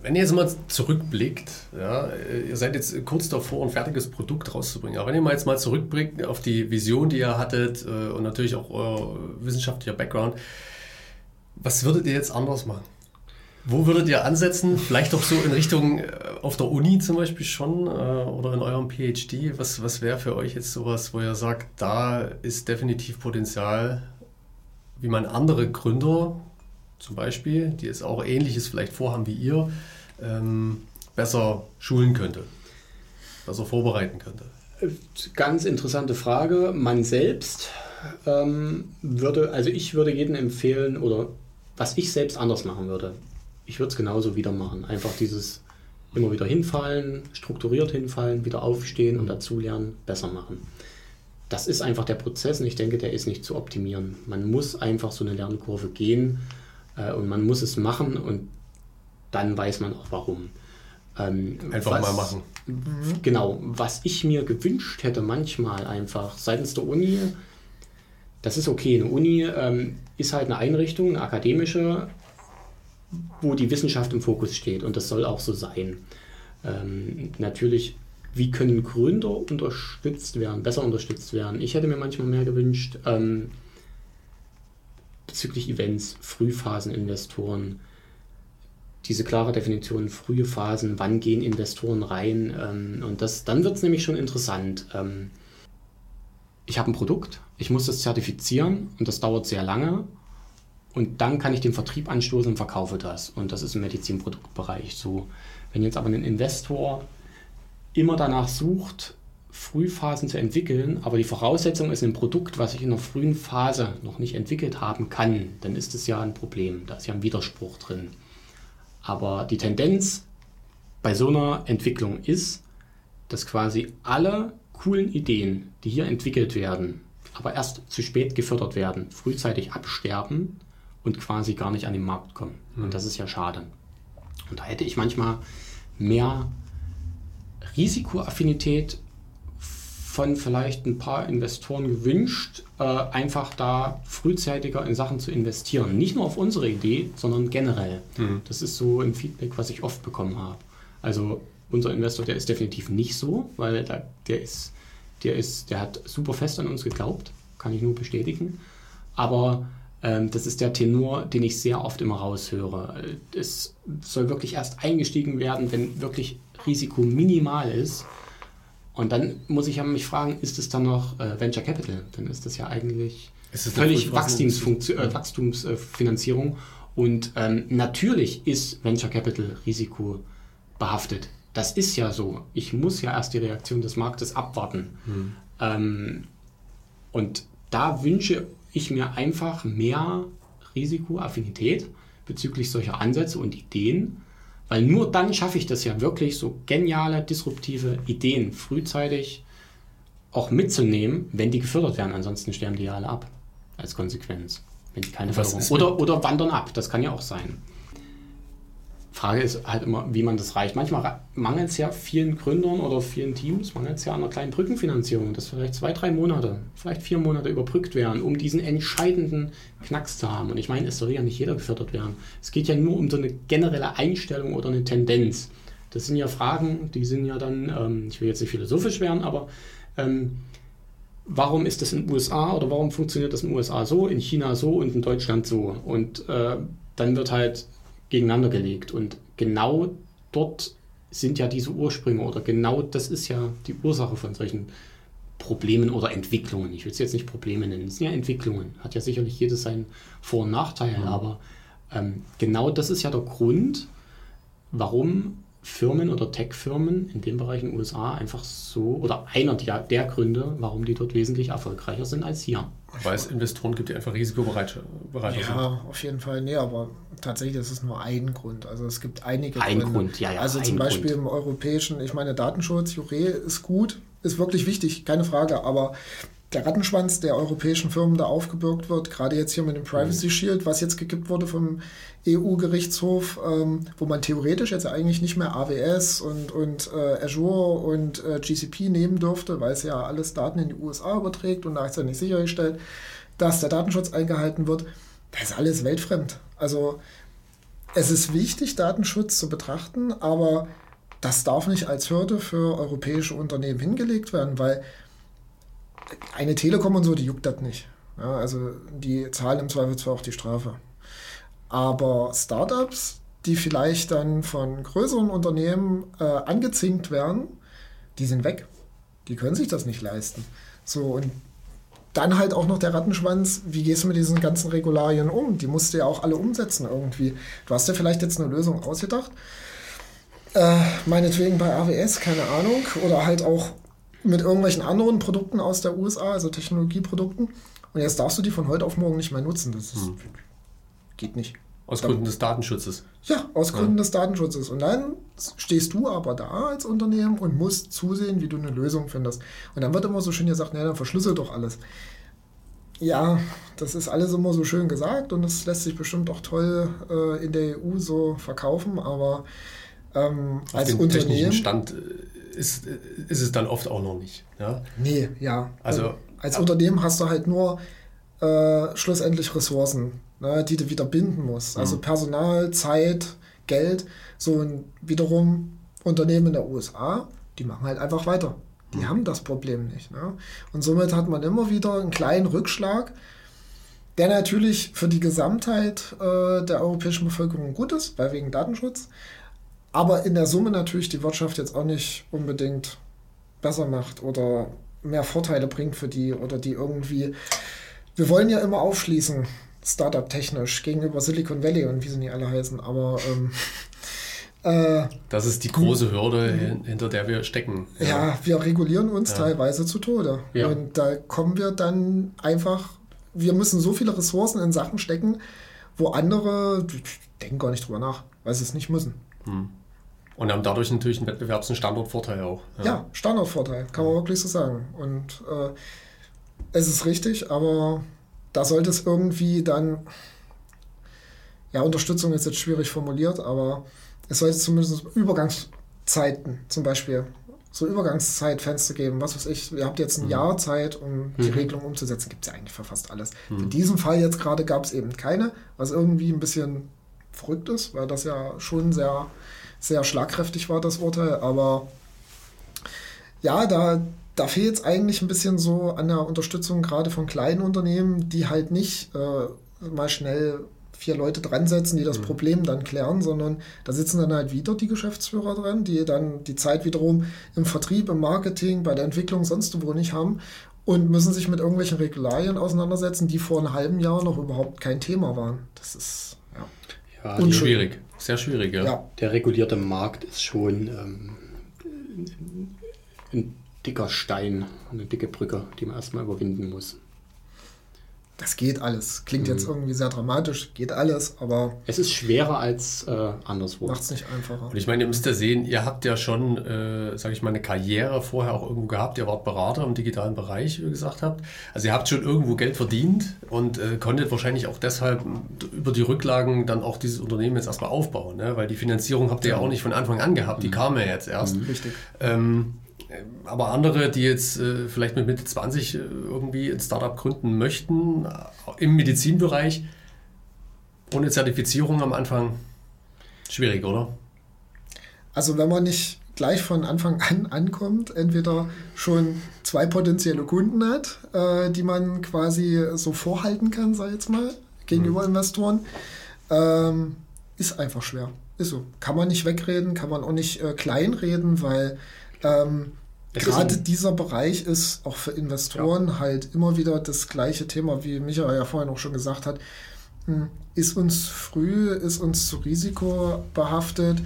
wenn ihr jetzt mal zurückblickt, ja, ihr seid jetzt kurz davor, ein fertiges Produkt rauszubringen, aber wenn ihr mal jetzt mal zurückblickt auf die Vision, die ihr hattet äh, und natürlich auch euer wissenschaftlicher Background, was würdet ihr jetzt anders machen? Wo würdet ihr ansetzen? Vielleicht auch so in Richtung äh, auf der Uni zum Beispiel schon äh, oder in eurem PhD? Was, was wäre für euch jetzt sowas, wo ihr sagt, da ist definitiv Potenzial, wie man andere Gründer zum Beispiel, die jetzt auch ähnliches vielleicht vorhaben wie ihr, ähm, besser schulen könnte, besser vorbereiten könnte? Ganz interessante Frage. Man selbst ähm, würde, also ich würde jedem empfehlen, oder was ich selbst anders machen würde, ich würde es genauso wieder machen. Einfach dieses immer wieder hinfallen, strukturiert hinfallen, wieder aufstehen und dazulernen, besser machen. Das ist einfach der Prozess und ich denke, der ist nicht zu optimieren. Man muss einfach so eine Lernkurve gehen äh, und man muss es machen und dann weiß man auch warum. Ähm, Einfach was- mal machen. Genau, was ich mir gewünscht hätte manchmal einfach seitens der Uni, das ist okay, eine Uni ähm, ist halt eine Einrichtung, eine akademische, wo die Wissenschaft im Fokus steht und das soll auch so sein. Ähm, natürlich, wie können Gründer unterstützt werden, besser unterstützt werden? Ich hätte mir manchmal mehr gewünscht, ähm, bezüglich Events, Frühphaseninvestoren, diese klare Definition, frühe Phasen, wann gehen Investoren rein. Ähm, und das, dann wird es nämlich schon interessant. Ähm, ich habe ein Produkt, ich muss das zertifizieren und das dauert sehr lange. Und dann kann ich den Vertrieb anstoßen und verkaufe das. Und das ist im Medizinproduktbereich so. Wenn jetzt aber ein Investor immer danach sucht, Frühphasen zu entwickeln, aber die Voraussetzung ist ein Produkt, was ich in der frühen Phase noch nicht entwickelt haben kann, dann ist es ja ein Problem. Da ist ja ein Widerspruch drin. Aber die Tendenz bei so einer Entwicklung ist, dass quasi alle coolen Ideen, die hier entwickelt werden, aber erst zu spät gefördert werden, frühzeitig absterben und quasi gar nicht an den Markt kommen. Und das ist ja schade. Und da hätte ich manchmal mehr Risikoaffinität von vielleicht ein paar Investoren gewünscht, äh, einfach da frühzeitiger in Sachen zu investieren. Nicht nur auf unsere Idee, sondern generell. Das ist so ein Feedback, was ich oft bekommen habe. Also unser Investor, der ist definitiv nicht so, weil der, der ist, der ist, der hat super fest an uns geglaubt, kann ich nur bestätigen. Aber das ist der Tenor, den ich sehr oft immer raushöre. Es soll wirklich erst eingestiegen werden, wenn wirklich Risiko minimal ist. Und dann muss ich ja mich fragen, ist es dann noch äh, Venture Capital? Dann ist das ja eigentlich eine völlig äh, Wachstumsfinanzierung. Und ähm, natürlich ist Venture Capital Risiko behaftet. Das ist ja so. Ich muss ja erst die Reaktion des Marktes abwarten. Ähm, und da wünsche ich mir einfach mehr Risikoaffinität bezüglich solcher Ansätze und Ideen, weil nur dann schaffe ich das ja wirklich, so geniale, disruptive Ideen frühzeitig auch mitzunehmen, wenn die gefördert werden. Ansonsten sterben die ja alle ab als Konsequenz, wenn die keine Förderung oder, oder wandern ab. Das kann ja auch sein. Frage ist halt immer, wie man das reicht. Manchmal mangelt es ja vielen Gründern oder vielen Teams, mangelt es ja an einer kleinen Brückenfinanzierung, dass vielleicht zwei, drei Monate, vielleicht vier Monate überbrückt werden, um diesen entscheidenden Knacks zu haben. Und ich meine, es soll ja nicht jeder gefördert werden. Es geht ja nur um so eine generelle Einstellung oder eine Tendenz. Das sind ja Fragen, die sind ja dann, ähm, ich will jetzt nicht philosophisch werden, aber ähm, warum ist das in den USA oder warum funktioniert das in den USA so, in China so und in Deutschland so? Und äh, dann wird halt gegeneinander gelegt. Und genau dort sind ja diese Ursprünge oder genau das ist ja die Ursache von solchen Problemen oder Entwicklungen. Ich will es jetzt nicht Probleme nennen, es sind ja Entwicklungen. Hat ja sicherlich jedes seinen Vor- und Nachteil, mhm. aber ähm, genau das ist ja der Grund, warum Firmen oder Tech-Firmen in dem Bereich in den USA einfach so, oder einer der, der Gründe, warum die dort wesentlich erfolgreicher sind als hier. Weil es Investoren gibt, die einfach risikobereiter ja, sind. Ja, auf jeden Fall. Nee, aber tatsächlich ist es nur ein Grund. Also es gibt einige ein Gründe. Grund, ja, ja. Also zum Beispiel Grund. im europäischen, ich meine, Datenschutz, Jure ist gut, ist wirklich wichtig, keine Frage, aber der Rattenschwanz der europäischen Firmen da aufgebürgt wird, gerade jetzt hier mit dem Privacy mhm. Shield, was jetzt gekippt wurde vom EU-Gerichtshof, ähm, wo man theoretisch jetzt eigentlich nicht mehr AWS und, und äh, Azure und äh, GCP nehmen dürfte, weil es ja alles Daten in die USA überträgt und da ist ja nicht sichergestellt, dass der Datenschutz eingehalten wird. Das ist alles weltfremd. Also es ist wichtig, Datenschutz zu betrachten, aber das darf nicht als Hürde für europäische Unternehmen hingelegt werden, weil eine Telekom und so, die juckt das nicht. Ja, also die zahlen im Zweifelsfall auch die Strafe. Aber Startups, die vielleicht dann von größeren Unternehmen äh, angezinkt werden, die sind weg. Die können sich das nicht leisten. So, und dann halt auch noch der Rattenschwanz, wie gehst du mit diesen ganzen Regularien um? Die musst du ja auch alle umsetzen irgendwie. Du hast ja vielleicht jetzt eine Lösung ausgedacht. Äh, meinetwegen bei AWS, keine Ahnung. Oder halt auch mit irgendwelchen anderen Produkten aus der USA, also Technologieprodukten. Und jetzt darfst du die von heute auf morgen nicht mehr nutzen. Das ist, hm. geht nicht. Aus Gründen des Datenschutzes. Ja, aus Gründen ja. des Datenschutzes. Und dann stehst du aber da als Unternehmen und musst zusehen, wie du eine Lösung findest. Und dann wird immer so schön gesagt, naja, dann verschlüssel doch alles. Ja, das ist alles immer so schön gesagt und das lässt sich bestimmt auch toll äh, in der EU so verkaufen, aber ähm, als Unternehmen. Stand ist, ist es dann oft auch noch nicht. Ja? Nee, ja. Also, als ja. Unternehmen hast du halt nur äh, schlussendlich Ressourcen, ne, die du wieder binden musst. Also mhm. Personal, Zeit, Geld. So und wiederum Unternehmen in der USA, die machen halt einfach weiter. Die mhm. haben das Problem nicht. Ne? Und somit hat man immer wieder einen kleinen Rückschlag, der natürlich für die Gesamtheit äh, der europäischen Bevölkerung gut ist, weil wegen Datenschutz aber in der Summe natürlich die Wirtschaft jetzt auch nicht unbedingt besser macht oder mehr Vorteile bringt für die oder die irgendwie. Wir wollen ja immer aufschließen, Startup-technisch, gegenüber Silicon Valley und wie sie nicht alle heißen, aber. Ähm, [LAUGHS] äh, das ist die große Hürde, hinter der wir stecken. Ja, ja wir regulieren uns ja. teilweise zu Tode. Ja. Und da kommen wir dann einfach. Wir müssen so viele Ressourcen in Sachen stecken, wo andere denken gar nicht drüber nach, weil sie es nicht müssen. Hm. Und haben dadurch natürlich einen Wettbewerbs- und Standortvorteil auch. Ja, ja Standortvorteil, kann man wirklich so sagen. Und äh, es ist richtig, aber da sollte es irgendwie dann, ja, Unterstützung ist jetzt schwierig formuliert, aber es sollte zumindest Übergangszeiten zum Beispiel, so Übergangszeitfenster geben, was weiß ich, ihr habt jetzt ein mhm. Jahr Zeit, um die mhm. Regelung umzusetzen, gibt es ja eigentlich für fast alles. Mhm. In diesem Fall jetzt gerade gab es eben keine, was irgendwie ein bisschen verrückt ist, weil das ja schon sehr sehr schlagkräftig war, das Urteil. Aber ja, da, da fehlt es eigentlich ein bisschen so an der Unterstützung gerade von kleinen Unternehmen, die halt nicht äh, mal schnell vier Leute dran setzen, die das mhm. Problem dann klären, sondern da sitzen dann halt wieder die Geschäftsführer dran, die dann die Zeit wiederum im Vertrieb, im Marketing, bei der Entwicklung sonst wo nicht haben und müssen sich mit irgendwelchen Regularien auseinandersetzen, die vor einem halben Jahr noch überhaupt kein Thema waren. Das ist ja, ja schwierig. Sehr schwierig, ja. ja. Der regulierte Markt ist schon ähm, ein dicker Stein, eine dicke Brücke, die man erstmal überwinden muss das geht alles. Klingt mhm. jetzt irgendwie sehr dramatisch, geht alles, aber. Es ist schwerer als äh, anderswo. Macht es nicht einfacher. Und ich meine, ihr müsst ja sehen, ihr habt ja schon, äh, sage ich mal, eine Karriere vorher auch irgendwo gehabt. Ihr wart Berater im digitalen Bereich, wie ihr gesagt habt. Also ihr habt schon irgendwo Geld verdient und äh, konntet wahrscheinlich auch deshalb über die Rücklagen dann auch dieses Unternehmen jetzt erstmal aufbauen. Ne? Weil die Finanzierung habt ihr ja auch nicht von Anfang an gehabt, die mhm. kam ja jetzt erst. Mhm. Richtig. Ähm, aber andere, die jetzt äh, vielleicht mit Mitte 20 äh, irgendwie ein Startup gründen möchten, äh, im Medizinbereich, ohne Zertifizierung am Anfang, schwierig, oder? Also wenn man nicht gleich von Anfang an ankommt, entweder schon zwei potenzielle Kunden hat, äh, die man quasi so vorhalten kann, sag ich jetzt mal, gegenüber mhm. Investoren, ähm, ist einfach schwer ist so. Kann man nicht wegreden, kann man auch nicht äh, kleinreden, weil ähm, gerade dieser Bereich ist auch für Investoren ja. halt immer wieder das gleiche Thema, wie Michael ja vorhin auch schon gesagt hat. Hm, ist uns früh, ist uns zu risikobehaftet.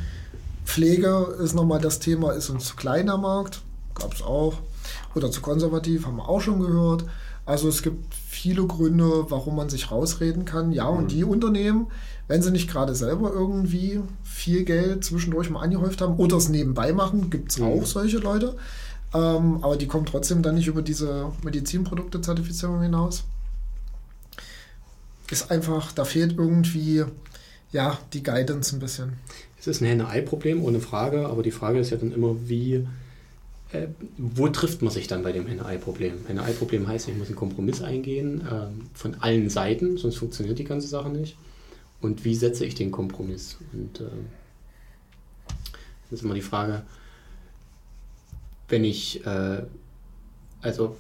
Pflege ist nochmal das Thema, ist uns zu kleiner Markt, gab es auch. Oder zu konservativ, haben wir auch schon gehört. Also es gibt viele Gründe, warum man sich rausreden kann. Ja, und mhm. die Unternehmen, wenn sie nicht gerade selber irgendwie viel Geld zwischendurch mal angehäuft haben oder es nebenbei machen, gibt es mhm. auch solche Leute. Ähm, aber die kommen trotzdem dann nicht über diese Medizinprodukte-Zertifizierung hinaus. Ist einfach, da fehlt irgendwie ja, die Guidance ein bisschen. Es ist ein Henne-Ei-Problem, ohne Frage, aber die Frage ist ja dann immer, wie äh, wo trifft man sich dann bei dem Henne-Ei-Problem? Henne-Ei-Problem heißt, ich muss einen Kompromiss eingehen äh, von allen Seiten, sonst funktioniert die ganze Sache nicht. Und wie setze ich den Kompromiss? Und äh, das ist immer die Frage, wenn ich, äh, also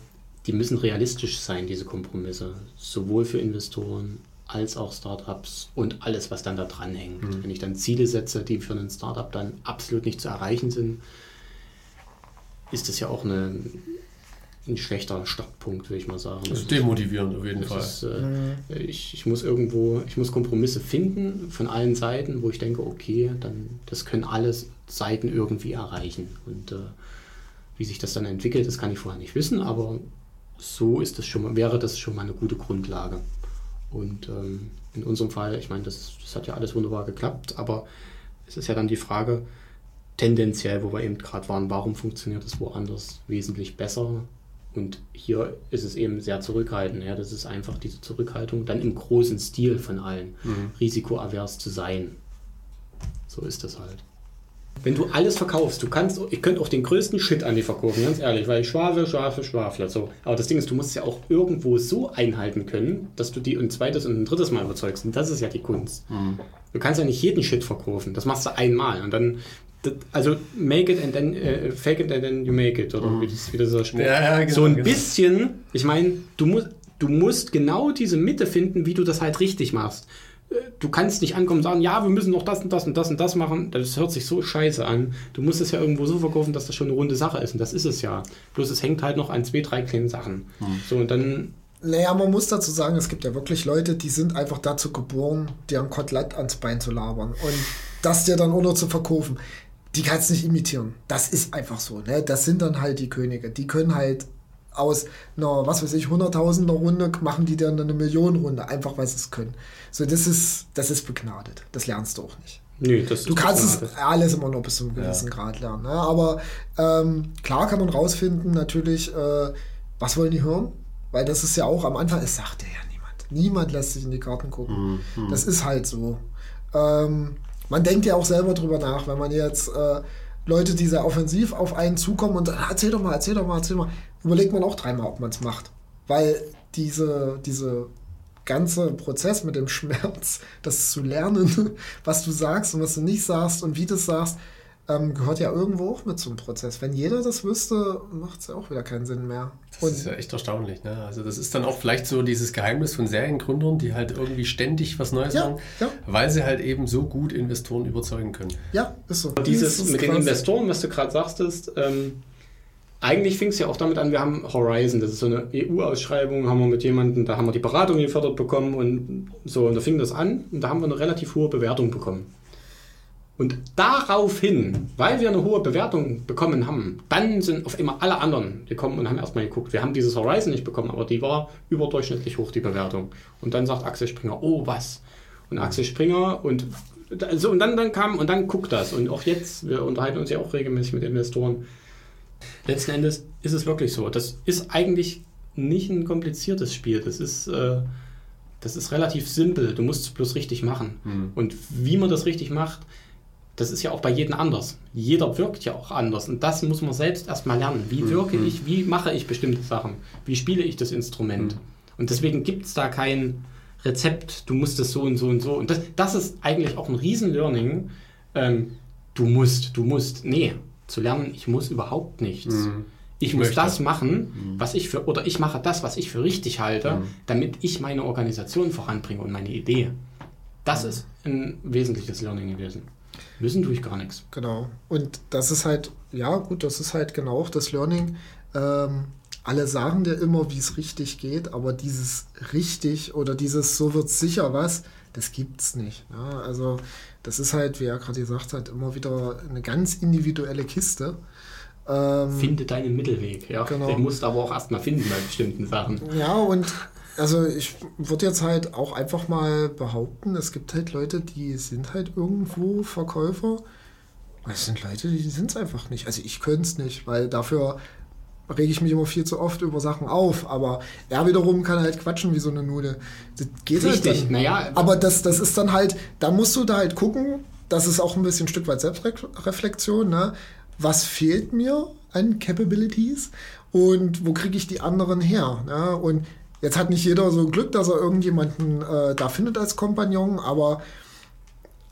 die müssen realistisch sein, diese Kompromisse, sowohl für Investoren als auch Startups und alles, was dann da dran hängt. Mhm. Wenn ich dann Ziele setze, die für einen Startup dann absolut nicht zu erreichen sind, ist das ja auch eine, ein schlechter Startpunkt, würde ich mal sagen. Das ist demotivierend auf jeden Fall. Ist, äh, mhm. ich, ich muss irgendwo, ich muss Kompromisse finden von allen Seiten, wo ich denke, okay, dann das können alle Seiten irgendwie erreichen. Und äh, wie sich das dann entwickelt, das kann ich vorher nicht wissen, aber so ist das schon mal, wäre das schon mal eine gute Grundlage. Und ähm, in unserem Fall, ich meine, das, das hat ja alles wunderbar geklappt, aber es ist ja dann die Frage, tendenziell, wo wir eben gerade waren, warum funktioniert es woanders wesentlich besser? Und hier ist es eben sehr zurückhaltend. Ja, das ist einfach diese Zurückhaltung, dann im großen Stil von allen, mhm. risikoavers zu sein. So ist das halt. Wenn du alles verkaufst, du kannst, ich könnte auch den größten Shit an dir verkaufen, ganz ehrlich, weil ich schwafel, schwafel, schwafle. So. Aber das Ding ist, du musst es ja auch irgendwo so einhalten können, dass du die ein zweites und ein drittes Mal überzeugst. Und das ist ja die Kunst. Mhm. Du kannst ja nicht jeden Shit verkaufen. Das machst du einmal. Und dann also make it and then uh, fake it and then you make it oder mhm. wie das wieder so Spruch. Ja, ja, genau, so ein genau. bisschen, ich meine, du musst du musst genau diese Mitte finden, wie du das halt richtig machst. Du kannst nicht ankommen und sagen, ja, wir müssen noch das und das und das und das machen. Das hört sich so scheiße an. Du musst es ja irgendwo so verkaufen, dass das schon eine runde Sache ist. Und das ist es ja. Bloß es hängt halt noch an zwei, drei kleinen Sachen. Mhm. So, und dann naja, man muss dazu sagen, es gibt ja wirklich Leute, die sind einfach dazu geboren, dir ein Kotelett ans Bein zu labern und das dir dann auch noch zu verkaufen die kannst du nicht imitieren. Das ist einfach so. Ne? Das sind dann halt die Könige. Die können halt aus einer, was weiß ich, 100.000er Runde machen die dann eine Millionenrunde, einfach weil sie es können. So, das ist, das ist begnadet. Das lernst du auch nicht. Nee, das du kannst es alles immer noch bis zu einem gewissen ja. Grad lernen. Ne? Aber ähm, klar kann man rausfinden, natürlich, äh, was wollen die hören? Weil das ist ja auch am Anfang, es sagt ja niemand. Niemand lässt sich in die Karten gucken. Mhm. Das ist halt so. Ähm, man denkt ja auch selber drüber nach, wenn man jetzt äh, Leute, die sehr offensiv auf einen zukommen und ah, erzähl doch mal, erzähl doch mal, erzähl mal, überlegt man auch dreimal, ob man es macht. Weil diese, diese ganze Prozess mit dem Schmerz, das zu lernen, [LAUGHS] was du sagst und was du nicht sagst und wie du es sagst, ähm, gehört ja irgendwo auch mit zum Prozess. Wenn jeder das wüsste, macht es ja auch wieder keinen Sinn mehr. Das und ist ja echt erstaunlich. Ne? Also das ist dann auch vielleicht so dieses Geheimnis von Seriengründern, die halt irgendwie ständig was Neues ja, machen, ja. weil sie halt eben so gut Investoren überzeugen können. Ja, ist so. Dieses ist mit den Investoren, was du gerade sagtest, ähm, eigentlich fing es ja auch damit an, wir haben Horizon, das ist so eine EU-Ausschreibung, haben wir mit jemandem, da haben wir die Beratung gefördert bekommen und so, und da fing das an und da haben wir eine relativ hohe Bewertung bekommen. Und daraufhin, weil wir eine hohe Bewertung bekommen haben, dann sind auf immer alle anderen gekommen und haben erstmal geguckt. Wir haben dieses Horizon nicht bekommen, aber die war überdurchschnittlich hoch, die Bewertung. Und dann sagt Axel Springer, oh was? Und Axel Springer und so, und dann, dann kam und dann guckt das. Und auch jetzt, wir unterhalten uns ja auch regelmäßig mit Investoren. Letzten Endes ist es wirklich so. Das ist eigentlich nicht ein kompliziertes Spiel. Das ist, äh, das ist relativ simpel. Du musst es bloß richtig machen. Mhm. Und wie man das richtig macht, das ist ja auch bei jedem anders. Jeder wirkt ja auch anders. Und das muss man selbst erstmal lernen. Wie mhm. wirke mhm. ich, wie mache ich bestimmte Sachen? Wie spiele ich das Instrument? Mhm. Und deswegen gibt es da kein Rezept, du musst es so und so und so. Und das, das ist eigentlich auch ein Riesen-Learning. Ähm, du musst, du musst. Nee, zu lernen, ich muss überhaupt nichts. Mhm. Ich, ich muss möchte. das machen, mhm. was ich für, oder ich mache das, was ich für richtig halte, mhm. damit ich meine Organisation voranbringe und meine Idee. Das ist ein wesentliches Learning gewesen. Müssen tue ich gar nichts. Genau. Und das ist halt, ja gut, das ist halt genau auch das Learning. Ähm, alle sagen dir immer, wie es richtig geht, aber dieses richtig oder dieses so wird sicher was, das gibt es nicht. Ja? Also das ist halt, wie er gerade gesagt hat, immer wieder eine ganz individuelle Kiste. Ähm, Finde deinen Mittelweg, ja. Genau. Den musst du aber auch erstmal finden bei bestimmten Sachen. Ja, und also ich würde jetzt halt auch einfach mal behaupten, es gibt halt Leute, die sind halt irgendwo Verkäufer. Es sind Leute, die sind es einfach nicht. Also ich könnte es nicht, weil dafür rege ich mich immer viel zu oft über Sachen auf, aber er wiederum kann halt quatschen wie so eine Nudel. Das geht halt Richtig, halt. Naja, aber das, das ist dann halt, da musst du da halt gucken, das ist auch ein bisschen ein Stück weit Selbstreflexion, ne? was fehlt mir an Capabilities und wo kriege ich die anderen her? Ne? Und jetzt hat nicht jeder so Glück, dass er irgendjemanden äh, da findet als Kompagnon, aber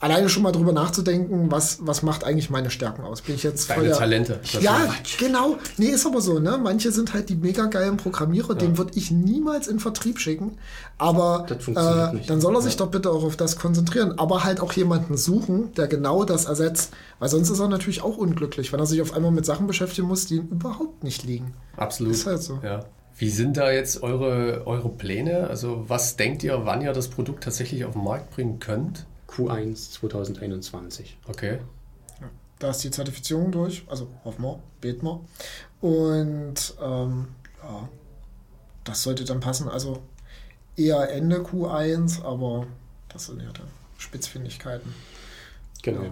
alleine schon mal drüber nachzudenken, was, was macht eigentlich meine Stärken aus? Bin ich jetzt Deine der, Talente. Ja, genau. Nee, ist aber so, ne? Manche sind halt die mega geilen Programmierer, ja. den würde ich niemals in Vertrieb schicken. Aber äh, dann soll er sich ja. doch bitte auch auf das konzentrieren. Aber halt auch jemanden suchen, der genau das ersetzt. Weil sonst ist er natürlich auch unglücklich, wenn er sich auf einmal mit Sachen beschäftigen muss, die ihm überhaupt nicht liegen. Absolut. Ist halt so. Ja. Wie sind da jetzt eure, eure Pläne? Also was denkt ihr, wann ihr das Produkt tatsächlich auf den Markt bringen könnt? Q1 2021. Okay. Ja, da ist die Zertifizierung durch, also hoffen wir, beten wir. Und ähm, ja, das sollte dann passen. Also eher Ende Q1, aber das sind ja dann Spitzfindigkeiten. Genau. Ja,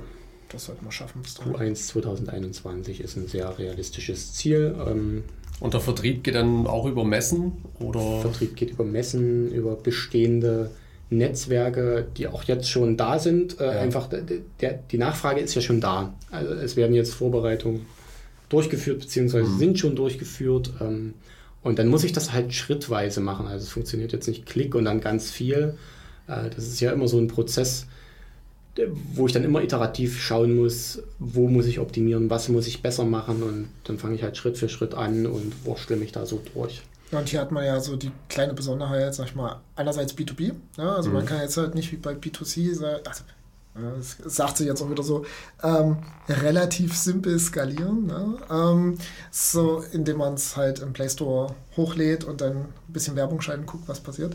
das sollten wir schaffen. Q1 2021 ist ein sehr realistisches Ziel. Ähm, und der Vertrieb geht dann auch über Messen? Oder? Vertrieb geht über Messen, über bestehende Netzwerke, die auch jetzt schon da sind. Äh, ja. Einfach der, die Nachfrage ist ja schon da. Also es werden jetzt Vorbereitungen durchgeführt, beziehungsweise mhm. sind schon durchgeführt. Ähm, und dann muss ich das halt schrittweise machen. Also es funktioniert jetzt nicht klick und dann ganz viel. Äh, das ist ja immer so ein Prozess, wo ich dann immer iterativ schauen muss, wo muss ich optimieren, was muss ich besser machen. Und dann fange ich halt Schritt für Schritt an und wurstle mich da so durch. Und hier hat man ja so die kleine Besonderheit, sag ich mal, einerseits B2B. Ja, also mhm. man kann jetzt halt nicht wie bei B2C sagen, also das sagt sie jetzt auch wieder so, ähm, relativ simpel skalieren. Ne? Ähm, so, indem man es halt im Play Store hochlädt und dann ein bisschen Werbung schalten, guckt, was passiert.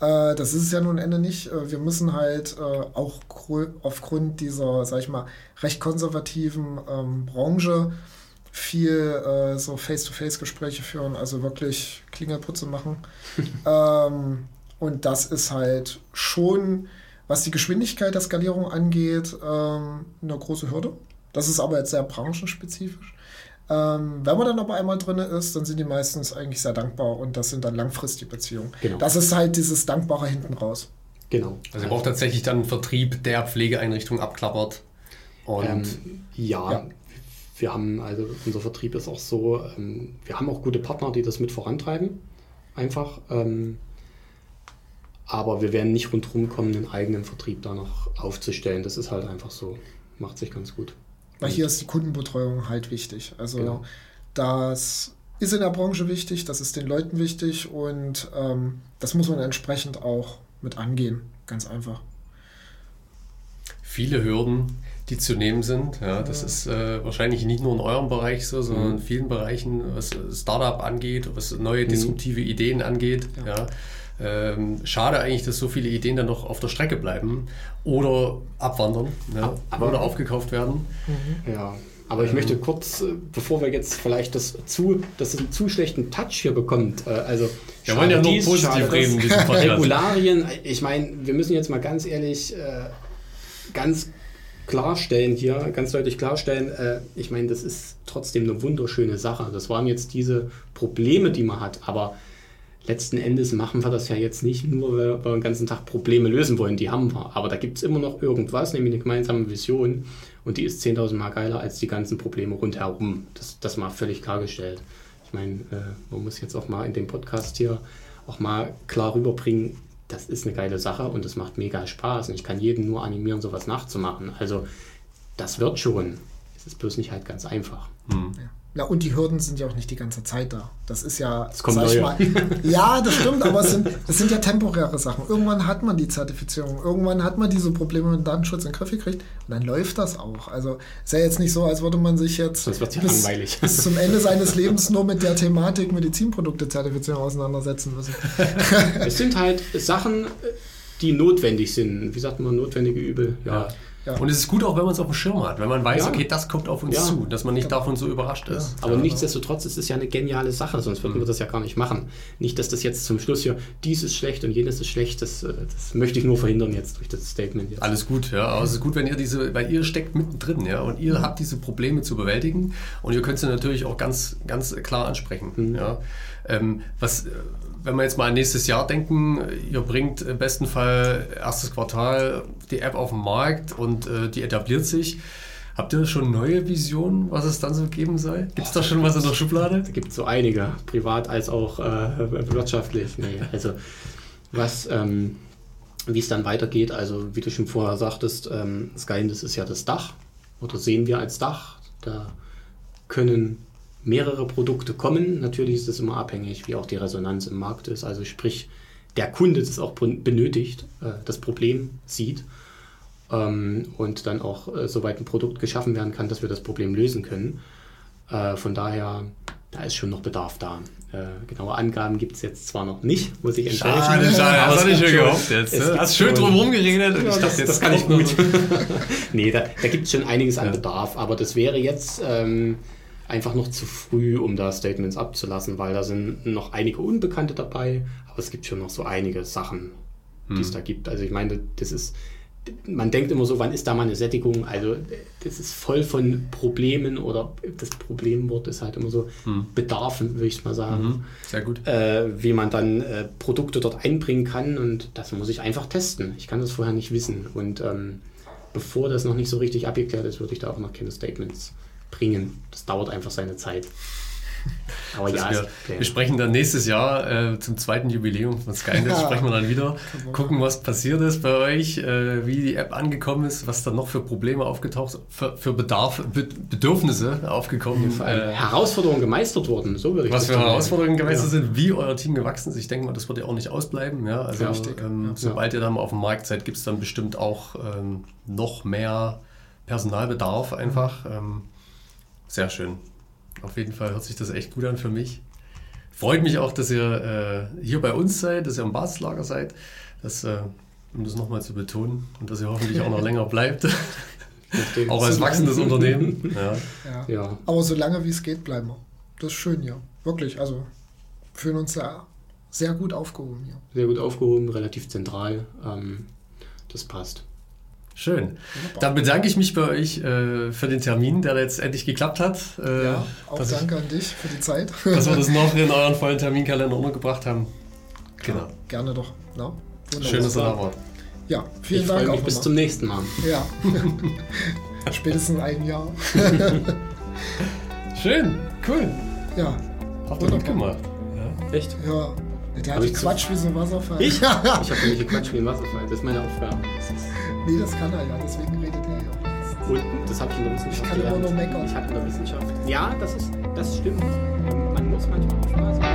Äh, das ist es ja nun Ende nicht. Äh, wir müssen halt äh, auch aufgrund dieser, sag ich mal, recht konservativen ähm, Branche viel äh, so Face-to-Face-Gespräche führen, also wirklich Klingelputze machen. [LAUGHS] ähm, und das ist halt schon, was die Geschwindigkeit der Skalierung angeht, ähm, eine große Hürde. Das ist aber jetzt sehr branchenspezifisch. Ähm, wenn man dann aber einmal drin ist, dann sind die meistens eigentlich sehr dankbar und das sind dann langfristige Beziehungen. Genau. Das ist halt dieses Dankbare hinten raus. Genau. Also ihr braucht tatsächlich dann einen Vertrieb, der Pflegeeinrichtung abklappert. Und ähm, ja, ja, wir haben, also unser Vertrieb ist auch so, ähm, wir haben auch gute Partner, die das mit vorantreiben. Einfach. Ähm, aber wir werden nicht rundherum kommen, einen eigenen Vertrieb da noch aufzustellen. Das ist halt einfach so. Macht sich ganz gut. Weil hier ist die Kundenbetreuung halt wichtig. Also genau. das ist in der Branche wichtig, das ist den Leuten wichtig und ähm, das muss man entsprechend auch mit angehen. Ganz einfach. Viele Hürden, die zu nehmen sind. Ja, das ist äh, wahrscheinlich nicht nur in eurem Bereich so, sondern mhm. in vielen Bereichen, was Startup angeht, was neue mhm. disruptive mhm. Ideen angeht. Ja. ja. Ähm, schade eigentlich, dass so viele Ideen dann noch auf der Strecke bleiben oder abwandern ja, aber, oder aufgekauft werden. Mhm. Ja, aber ich ähm, möchte kurz, äh, bevor wir jetzt vielleicht das zu, das einen zu schlechten Touch hier bekommt, äh, also wir wollen ja nur positiv reden. [LAUGHS] Regularien, ich meine, wir müssen jetzt mal ganz ehrlich, äh, ganz klarstellen hier, ganz deutlich klarstellen, äh, ich meine, das ist trotzdem eine wunderschöne Sache. Das waren jetzt diese Probleme, die man hat, aber letzten Endes machen wir das ja jetzt nicht nur, weil wir den ganzen Tag Probleme lösen wollen, die haben wir. Aber da gibt es immer noch irgendwas, nämlich eine gemeinsame Vision und die ist 10.000 Mal geiler als die ganzen Probleme rundherum. Das, das mal völlig klargestellt. Ich meine, äh, man muss jetzt auch mal in dem Podcast hier auch mal klar rüberbringen, das ist eine geile Sache und es macht mega Spaß. Und ich kann jeden nur animieren, sowas nachzumachen. Also das wird schon. Es ist bloß nicht halt ganz einfach. Hm. Na, und die Hürden sind ja auch nicht die ganze Zeit da. Das ist ja, Es kommen sag ich mal, ja, das stimmt, aber es sind, es sind ja temporäre Sachen. Irgendwann hat man die Zertifizierung, irgendwann hat man diese Probleme mit dem Datenschutz in den Griff gekriegt und dann läuft das auch. Also ist ja jetzt nicht so, als würde man sich jetzt ja bis, langweilig. [LAUGHS] bis zum Ende seines Lebens nur mit der Thematik Medizinprodukte-Zertifizierung auseinandersetzen müssen. Es sind halt Sachen, die notwendig sind. Wie sagt man, notwendige Übel? Ja. Ja. Und es ist gut auch, wenn man es auf dem Schirm hat, wenn man weiß, Ja. okay, das kommt auf uns Ja. zu, dass man nicht davon so überrascht ist. Aber nichtsdestotrotz ist es ja eine geniale Sache, sonst würden wir das ja gar nicht machen. Nicht, dass das jetzt zum Schluss hier, dies ist schlecht und jenes ist schlecht, das, äh, das möchte ich nur verhindern jetzt durch das Statement jetzt. Alles gut, ja. Aber es ist gut, wenn ihr diese, weil ihr steckt mittendrin, ja, und ihr habt diese Probleme zu bewältigen und ihr könnt sie natürlich auch ganz, ganz klar ansprechen, ja. Ähm, was, äh, wenn wir jetzt mal an nächstes Jahr denken, ihr bringt im besten Fall erstes Quartal die App auf den Markt und äh, die etabliert sich. Habt ihr schon neue Visionen, was es dann so geben soll? Gibt es da schon was in der Schublade? Da gibt es so einige, privat als auch äh, wirtschaftlich. Nee, also was, ähm, wie es dann weitergeht, also wie du schon vorher sagtest, ähm, Geheimnis ist ja das Dach oder sehen wir als Dach. Da können mehrere Produkte kommen. Natürlich ist es immer abhängig, wie auch die Resonanz im Markt ist. Also sprich, der Kunde das auch benötigt, äh, das Problem sieht ähm, und dann auch äh, soweit ein Produkt geschaffen werden kann, dass wir das Problem lösen können. Äh, von daher, da ist schon noch Bedarf da. Genaue Angaben gibt es jetzt zwar noch nicht, muss ich enttäuschen. Schade, schade, das hatte ich schon gehofft jetzt. ne? Hast schön drum herum geredet und Ja, ich das, dachte, jetzt das kann ich gut. [LAUGHS] nee, da, da gibt es schon einiges an Bedarf, aber das wäre jetzt ähm, einfach noch zu früh, um da Statements abzulassen, weil da sind noch einige Unbekannte dabei, aber es gibt schon noch so einige Sachen, die es da gibt. Also ich meine, das ist, man denkt immer so, wann ist da mal eine Sättigung? Also das ist voll von Problemen oder das Problemwort ist halt immer so Bedarfen, würde ich mal sagen Mhm, Sehr gut. äh, wie man dann äh, Produkte dort einbringen kann und das muss ich einfach testen. Ich kann das vorher nicht wissen und ähm, bevor das noch nicht so richtig abgeklärt ist, würde ich da auch noch keine Statements bringen. Das dauert einfach seine Zeit. [LAUGHS] Aber Das ja, wir, Pläne. wir sprechen dann nächstes Jahr äh, zum zweiten Jubiläum von Skynet, Ja. [LAUGHS] sprechen wir dann wieder, gucken, was passiert ist bei euch, äh, wie die App angekommen ist, was dann noch für Probleme aufgetaucht, für, für Bedarf, Be Bedürfnisse aufgekommen, Vor allem äh, Herausforderungen gemeistert wurden. So würde ich was für Herausforderungen gemeistert Ja. sind, wie euer Team gewachsen ist. Ich denke mal, das wird ja auch nicht ausbleiben. Ja? Also, ähm, sobald ihr dann mal auf dem Markt seid, gibt es dann bestimmt auch ähm, noch mehr Personalbedarf einfach. Ähm, sehr schön. Auf jeden Fall hört sich das echt gut an für mich. Freut mich auch, dass ihr äh, hier bei uns seid, dass ihr am Basislager seid. Das, äh, um das nochmal zu betonen und dass ihr hoffentlich auch noch [LAUGHS] länger bleibt. Auch als wachsendes Unternehmen. [LAUGHS] Ja. Ja. Ja, Aber solange wie es geht, bleiben wir. Das ist schön hier. Wirklich. Also fühlen uns da sehr gut aufgehoben hier. sehr gut aufgehoben, relativ zentral. Ähm, das passt. Schön. Dann bedanke ich mich bei euch äh, für den Termin, der jetzt endlich geklappt hat. Äh, Ja, auch dass, ich, danke an dich für die Zeit. dass wir das noch [LAUGHS] in euren vollen Terminkalender untergebracht haben. Genau. Gerne doch. Na, wunderbar. Schön, dass ihr da wart. Ja, vielen ich Dank freue auch mich bis nochmal. zum nächsten Mal. Ja. [LAUGHS] Spätestens ein Jahr. [LAUGHS] Schön, cool. Ja, Habt ihr gut gemacht. Ja. Echt? ja. Der hat Quatsch wie so ein Wasserfall. Ich? Ich habe nicht gequatscht wie ein Wasserfall. Das ist meine Aufgabe. Das ist Nee, das kann er ja, deswegen redet er ja auch. Und das habe ich in der Wissenschaft. Ich kann gelernt. immer nur meckern. Ich habe in der Wissenschaft. Ja, das ist, das stimmt. Man muss manchmal auch aufpassen.